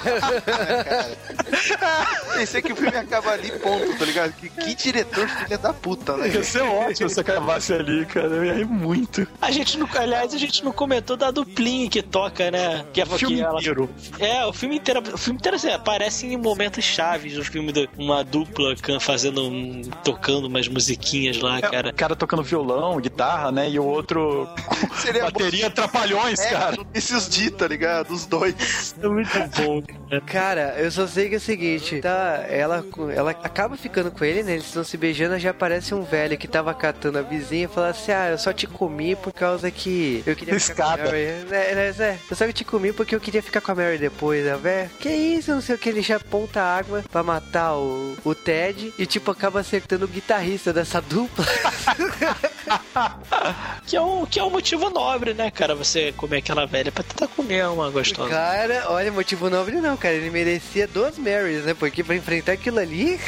Pensei que o filme acaba ali, ponto, tá ligado? Que, que diretor filha da puta, né? Ia ser ótimo se acabasse ali, cara. Eu ia rir muito. A gente não, aliás, a gente não comentou da duplinha que toca, né? Que é O filme ela- inteiro. É, o filme inteiro, o filme inteiro assim, aparece em momentos chaves do filme do, uma dupla fazendo um, tocando umas musiquinhas lá, É, cara. o cara tocando violão, guitarra, né? E o outro Seria bateria trapalhões, É, cara. esses D, tá ligado? Os dois. É muito bom. cara. Cara, eu só sei que é o seguinte, tá? Ela, ela acaba ficando com ele, né? Eles estão se beijando, já aparece um velho que tava catando a vizinha e fala assim: Ah, eu só te comi por causa que eu queria ficar com a Escada. É, é, é, eu só te comi porque eu queria ficar com a Mary depois, né, velho? Que isso, não sei o que, ele já aponta água pra matar o, o Ted e, tipo, acaba acertando o guitarrista dessa dupla. Que é, um, que é um motivo nobre, né, cara? Você comer aquela velha pra tentar comer uma gostosa. Cara, olha, motivo nobre não, cara. Ele merecia duas Marys, né? Porque pra enfrentar aquilo ali.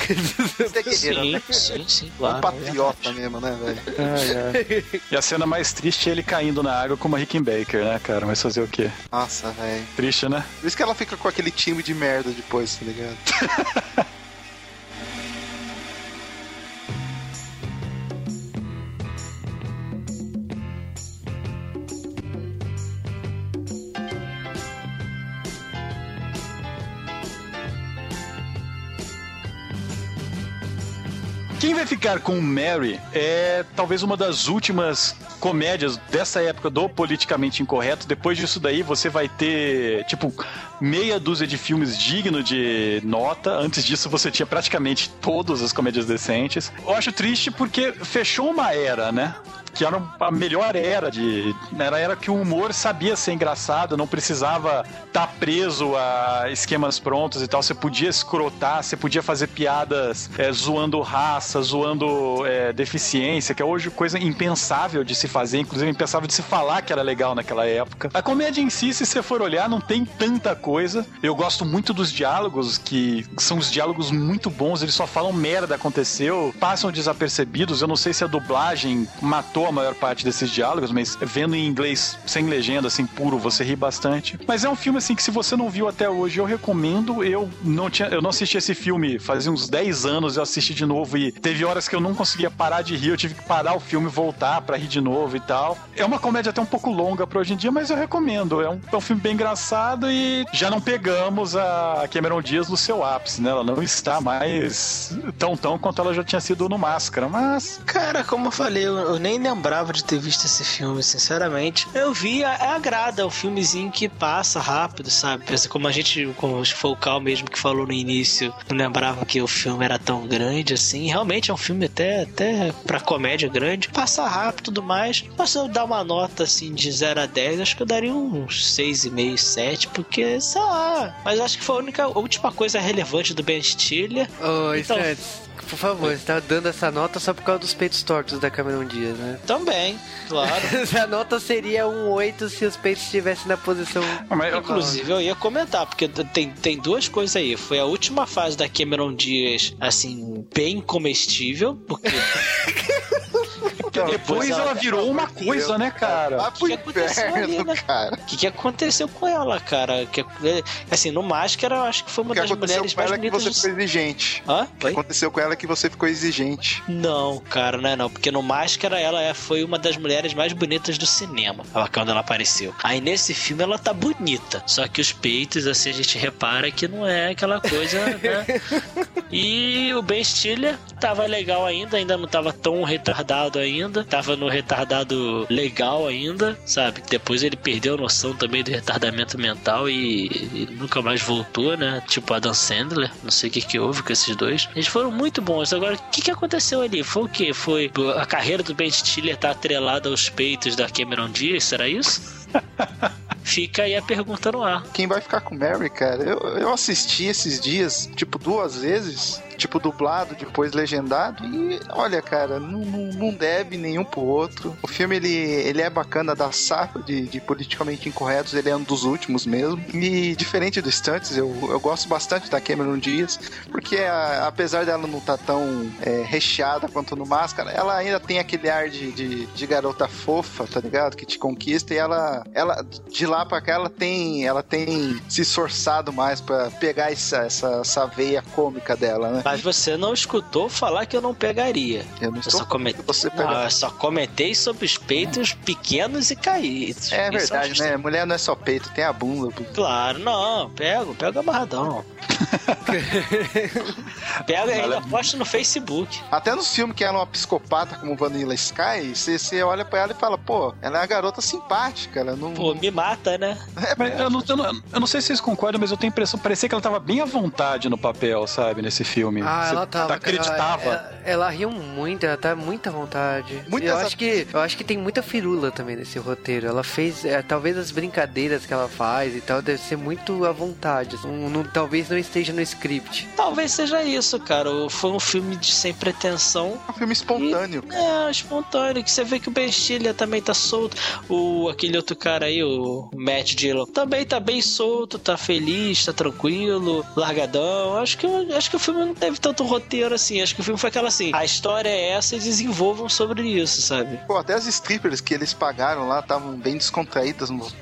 É Sim, né? sim, sim, Um claro. patriota mesmo, né, velho? E a cena mais triste é ele caindo na água como a Rickenbacker, né, cara? Mas fazer o quê? Nossa, velho. Triste, né? Por isso que ela fica com aquele time de merda depois, tá ligado? Quem vai ficar com Mary é talvez uma das últimas comédias dessa época do politicamente incorreto. Depois disso daí você vai ter, tipo, meia dúzia de filmes dignos de nota. Antes disso você tinha praticamente todas as comédias decentes. Eu acho triste porque fechou uma era, né? Que era a melhor era de. Era a era que o humor sabia ser engraçado, não precisava estar preso a esquemas prontos e tal. Você podia escrotar, você podia fazer piadas é, zoando raça, zoando é, deficiência, que é hoje coisa impensável de se fazer, inclusive impensável de se falar que era legal naquela época. A comédia em si, se você for olhar, não tem tanta coisa. Eu gosto muito dos diálogos, que são os diálogos muito bons, eles só falam merda aconteceu, passam desapercebidos. Eu não sei se a dublagem matou a maior parte desses diálogos, mas vendo em inglês sem legenda, assim, puro, você ri bastante. Mas é um filme, assim, que se você não viu até hoje, eu recomendo. Eu não tinha, eu não assisti esse filme fazia uns 10 anos, eu assisti de novo e teve horas que eu não conseguia parar de rir, eu tive que parar o filme voltar pra rir de novo e tal. É uma comédia até um pouco longa pra hoje em dia, mas eu recomendo. É um, é um filme bem engraçado e já não pegamos a Cameron Diaz no seu ápice, né? Ela não está mais tão tão quanto ela já tinha sido no Máscara, mas Cara, como eu falei, eu, nem lembrava de ter visto esse filme, sinceramente. Eu vi, é agrada, é um filmezinho que passa rápido, sabe? Pensa Como a gente, como foi o Cal mesmo que falou no início, não lembrava que o filme era tão grande assim. Realmente é um filme até, até pra comédia grande. Passa rápido e tudo mais. Mas se eu dar uma nota assim de 0 a 10, acho que eu daria uns 6,5, 7, porque, sei lá. Mas acho que foi a única, a última coisa relevante do Ben Stiller. Ô, Então- por favor, você tá dando essa nota só por causa dos peitos tortos da Cameron Diaz, né? Também, claro. a nota seria um 8 se os peitos estivessem na posição. mas eu- Inclusive, eu ia comentar, porque tem, tem duas coisas aí. Foi a última fase da Cameron Diaz, assim, bem comestível, porque. Então, depois ela- ela virou uma coisa, né, cara? Vai pro que aconteceu ali, inferno, né? cara. O que, que aconteceu com ela, cara? Que, assim, no Máscara, eu acho que foi uma O que das aconteceu mulheres com mais ela é que bonitas você do... ficou exigente. Hã? O que Oi? aconteceu com ela é que você ficou exigente. Não, cara, não é não. Porque no Máscara ela é, foi uma das mulheres mais bonitas do cinema. Ela, quando ela apareceu. Aí nesse filme ela tá bonita. Só que os peitos, assim, a gente repara que não é aquela coisa, né? E o Ben Stiller tava legal ainda, ainda não tava tão retardado ainda. Tava no retardado legal ainda, sabe? Depois ele perdeu a noção também do retardamento mental e, e nunca mais voltou, né? Tipo Adam Sandler. Não sei o que que houve com esses dois. Eles foram muito bons. Agora, o que que aconteceu ali? Foi o quê? Foi a carreira do Ben Stiller tá atrelada aos peitos da Cameron Diaz? Será isso? Fica aí a pergunta no ar. Quem vai ficar com Mary, cara? Eu, eu assisti esses dias, tipo, duas vezes tipo dublado, depois legendado. E olha, cara, não, não, deve nenhum pro outro. O filme ele, ele é bacana da safra de, de politicamente incorretos, ele é um dos últimos mesmo. E diferente do Stunts, eu, eu gosto bastante da Cameron Diaz, porque a, apesar dela não estar tá tão é, recheada quanto no Máscara, ela ainda tem aquele ar de, de, de, garota fofa, tá ligado? Que te conquista e ela, ela de lá pra cá, ela tem, ela tem se esforçado mais para pegar essa, essa, essa veia cômica dela, né? Mas você não escutou falar que eu não pegaria. Eu não eu só, comet... você não, eu só comentei sobre os peitos pequenos e caídos. É verdade, né? Mulher não é só peito, tem a bunda. Claro, não. Pego, pego amarradão. Pega e ainda posta no Facebook. Até nos filmes que ela é uma psicopata como Vanilla Sky, você, você olha pra ela e fala, pô, ela é uma garota simpática, ela não... Pô, me mata, né? É, eu, não, eu, não, eu não sei se vocês concordam, mas eu tenho a impressão, parecia que ela tava bem à vontade no papel, sabe, nesse filme. Ah, ela tava. acreditava. Ela, ela, ela, riu muito, ela tá muita vontade. Muita eu, acho que, eu acho que tem muita firula também nesse roteiro. Ela fez, é, talvez as brincadeiras que ela faz e tal, deve ser muito à vontade. Um, não, talvez não esteja no script. Talvez seja isso, cara. Foi um filme de sem pretensão. Um filme espontâneo. E, é, espontâneo. Que você vê que o Ben Stiller também tá solto. O, aquele outro cara aí, o Matt Dillon, também tá bem solto, tá feliz, tá tranquilo, largadão. Acho que, acho que o filme não teve tanto roteiro assim. Acho que o filme foi aquela assim: a história é essa e desenvolvam sobre isso, sabe? Pô, até as strippers que eles pagaram lá estavam bem descontraídas no.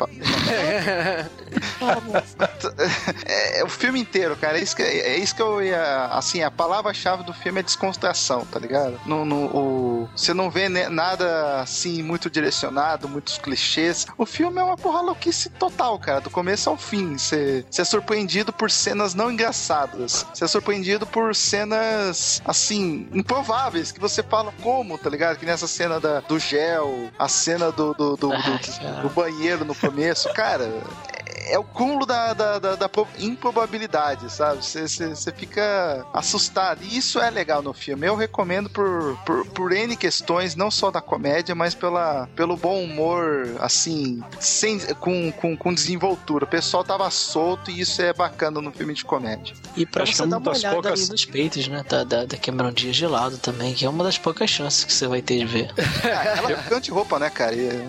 é, é, o filme inteiro, cara. É isso que, é isso que eu ia. Assim, a palavra-chave do filme é descontração, tá ligado? No, no, o, você não vê nada assim muito direcionado, muitos clichês. O filme é uma porra louquice total, cara. Do começo ao fim. Você, você é surpreendido por cenas não engraçadas. Você é surpreendido por cenas, assim, improváveis, que você fala como, tá ligado? Que nessa cena da, do gel, a cena do, do, do, do, do banheiro no começo, cara, é o cúmulo da, da, da, da improbabilidade, sabe? Você fica assustado. E isso é legal no filme. Eu recomendo por, por, por N questões, não só da comédia, mas pela, pelo bom humor, assim, sem, com, com, com desenvoltura. O pessoal tava solto e isso é bacana no filme de comédia. E pra Acho você é dar uma olhada poucas... ali nos peitos, né? Da, da, da Cameron Diaz de lado também, que é uma das poucas chances que você vai ter de ver. Ela canta roupa, né, cara? E, é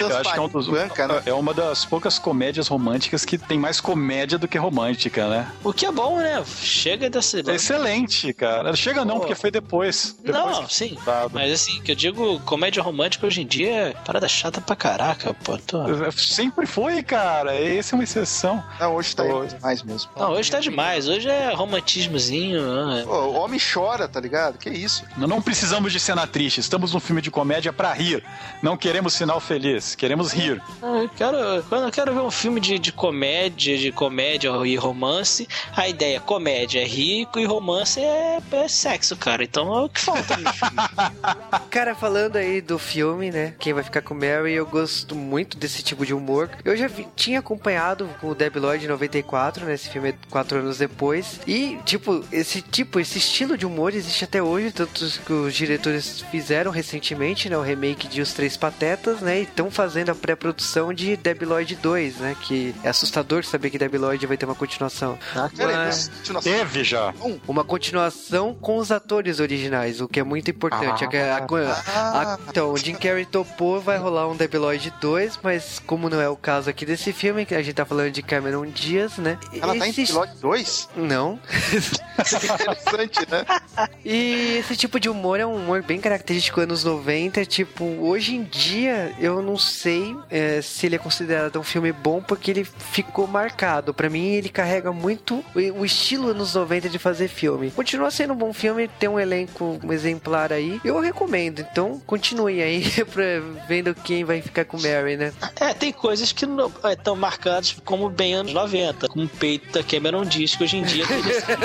Eu acho que é, um dos, branca, né? é uma das poucas comédias românticas que tem mais comédia do que romântica, né? O que é bom, né? Chega dessa. É excelente, cara. Chega não, Pô. porque foi depois. depois não, sim. Mas assim, que eu digo, comédia romântica hoje em dia é parada chata pra caraca, pô. Tô... É, sempre foi, cara. Essa é uma exceção. Não, hoje tá hoje. demais mesmo. Não, hoje tá demais. Hoje é romantismozinho. Né? Pô, o homem chora, tá ligado? Que isso? Não, não precisamos de cena triste. Estamos num filme de comédia pra rir. Não queremos sinal feliz. Queremos rir. Ah, eu quero, quando eu quero ver um filme de, de comédia, de comédia e romance, a ideia é comédia é rico e romance é, é sexo, cara. Então é o que falta no filme. cara, falando aí do filme, né? Quem vai ficar com Mary, eu gosto muito desse tipo de humor. Eu já vi, tinha acompanhado com o Debi Lloyd em 94, né? Esse filme é quatro anos depois. E, tipo, esse tipo, esse estilo de humor existe até hoje, tanto que os diretores fizeram recentemente, né? O remake de Os Três Patetas, né? E estão fazendo a pré-produção de Debi Lloyd 2, né? Que é assustador saber que Debi Lloyd vai ter uma continuação. Ah, Mas... Teve já. Uma continuação com os atores originais, o que é muito importante. Ah, a, a, então, o Jim Carrey topou, vai rolar um Debi Lloyd 2, mas como não é o caso aqui desse filme, que a gente tá falando de Cameron Diaz, né? Ela esse... tá em Debi Lloyd 2? Não. interessante, né? E esse tipo de humor é um humor bem característico anos 90. Tipo, hoje em dia eu não sei é, se ele é considerado um filme foi bom porque ele ficou marcado. Para mim, ele carrega muito o estilo anos 90 de fazer filme. Continua sendo um bom filme, tem um elenco exemplar aí. Eu recomendo. Então, continue aí pra, vendo quem vai ficar com Mary, né? É, tem coisas que não estão é, marcadas como bem anos 90. Com o peito da Cameron diz hoje em dia tudo isso é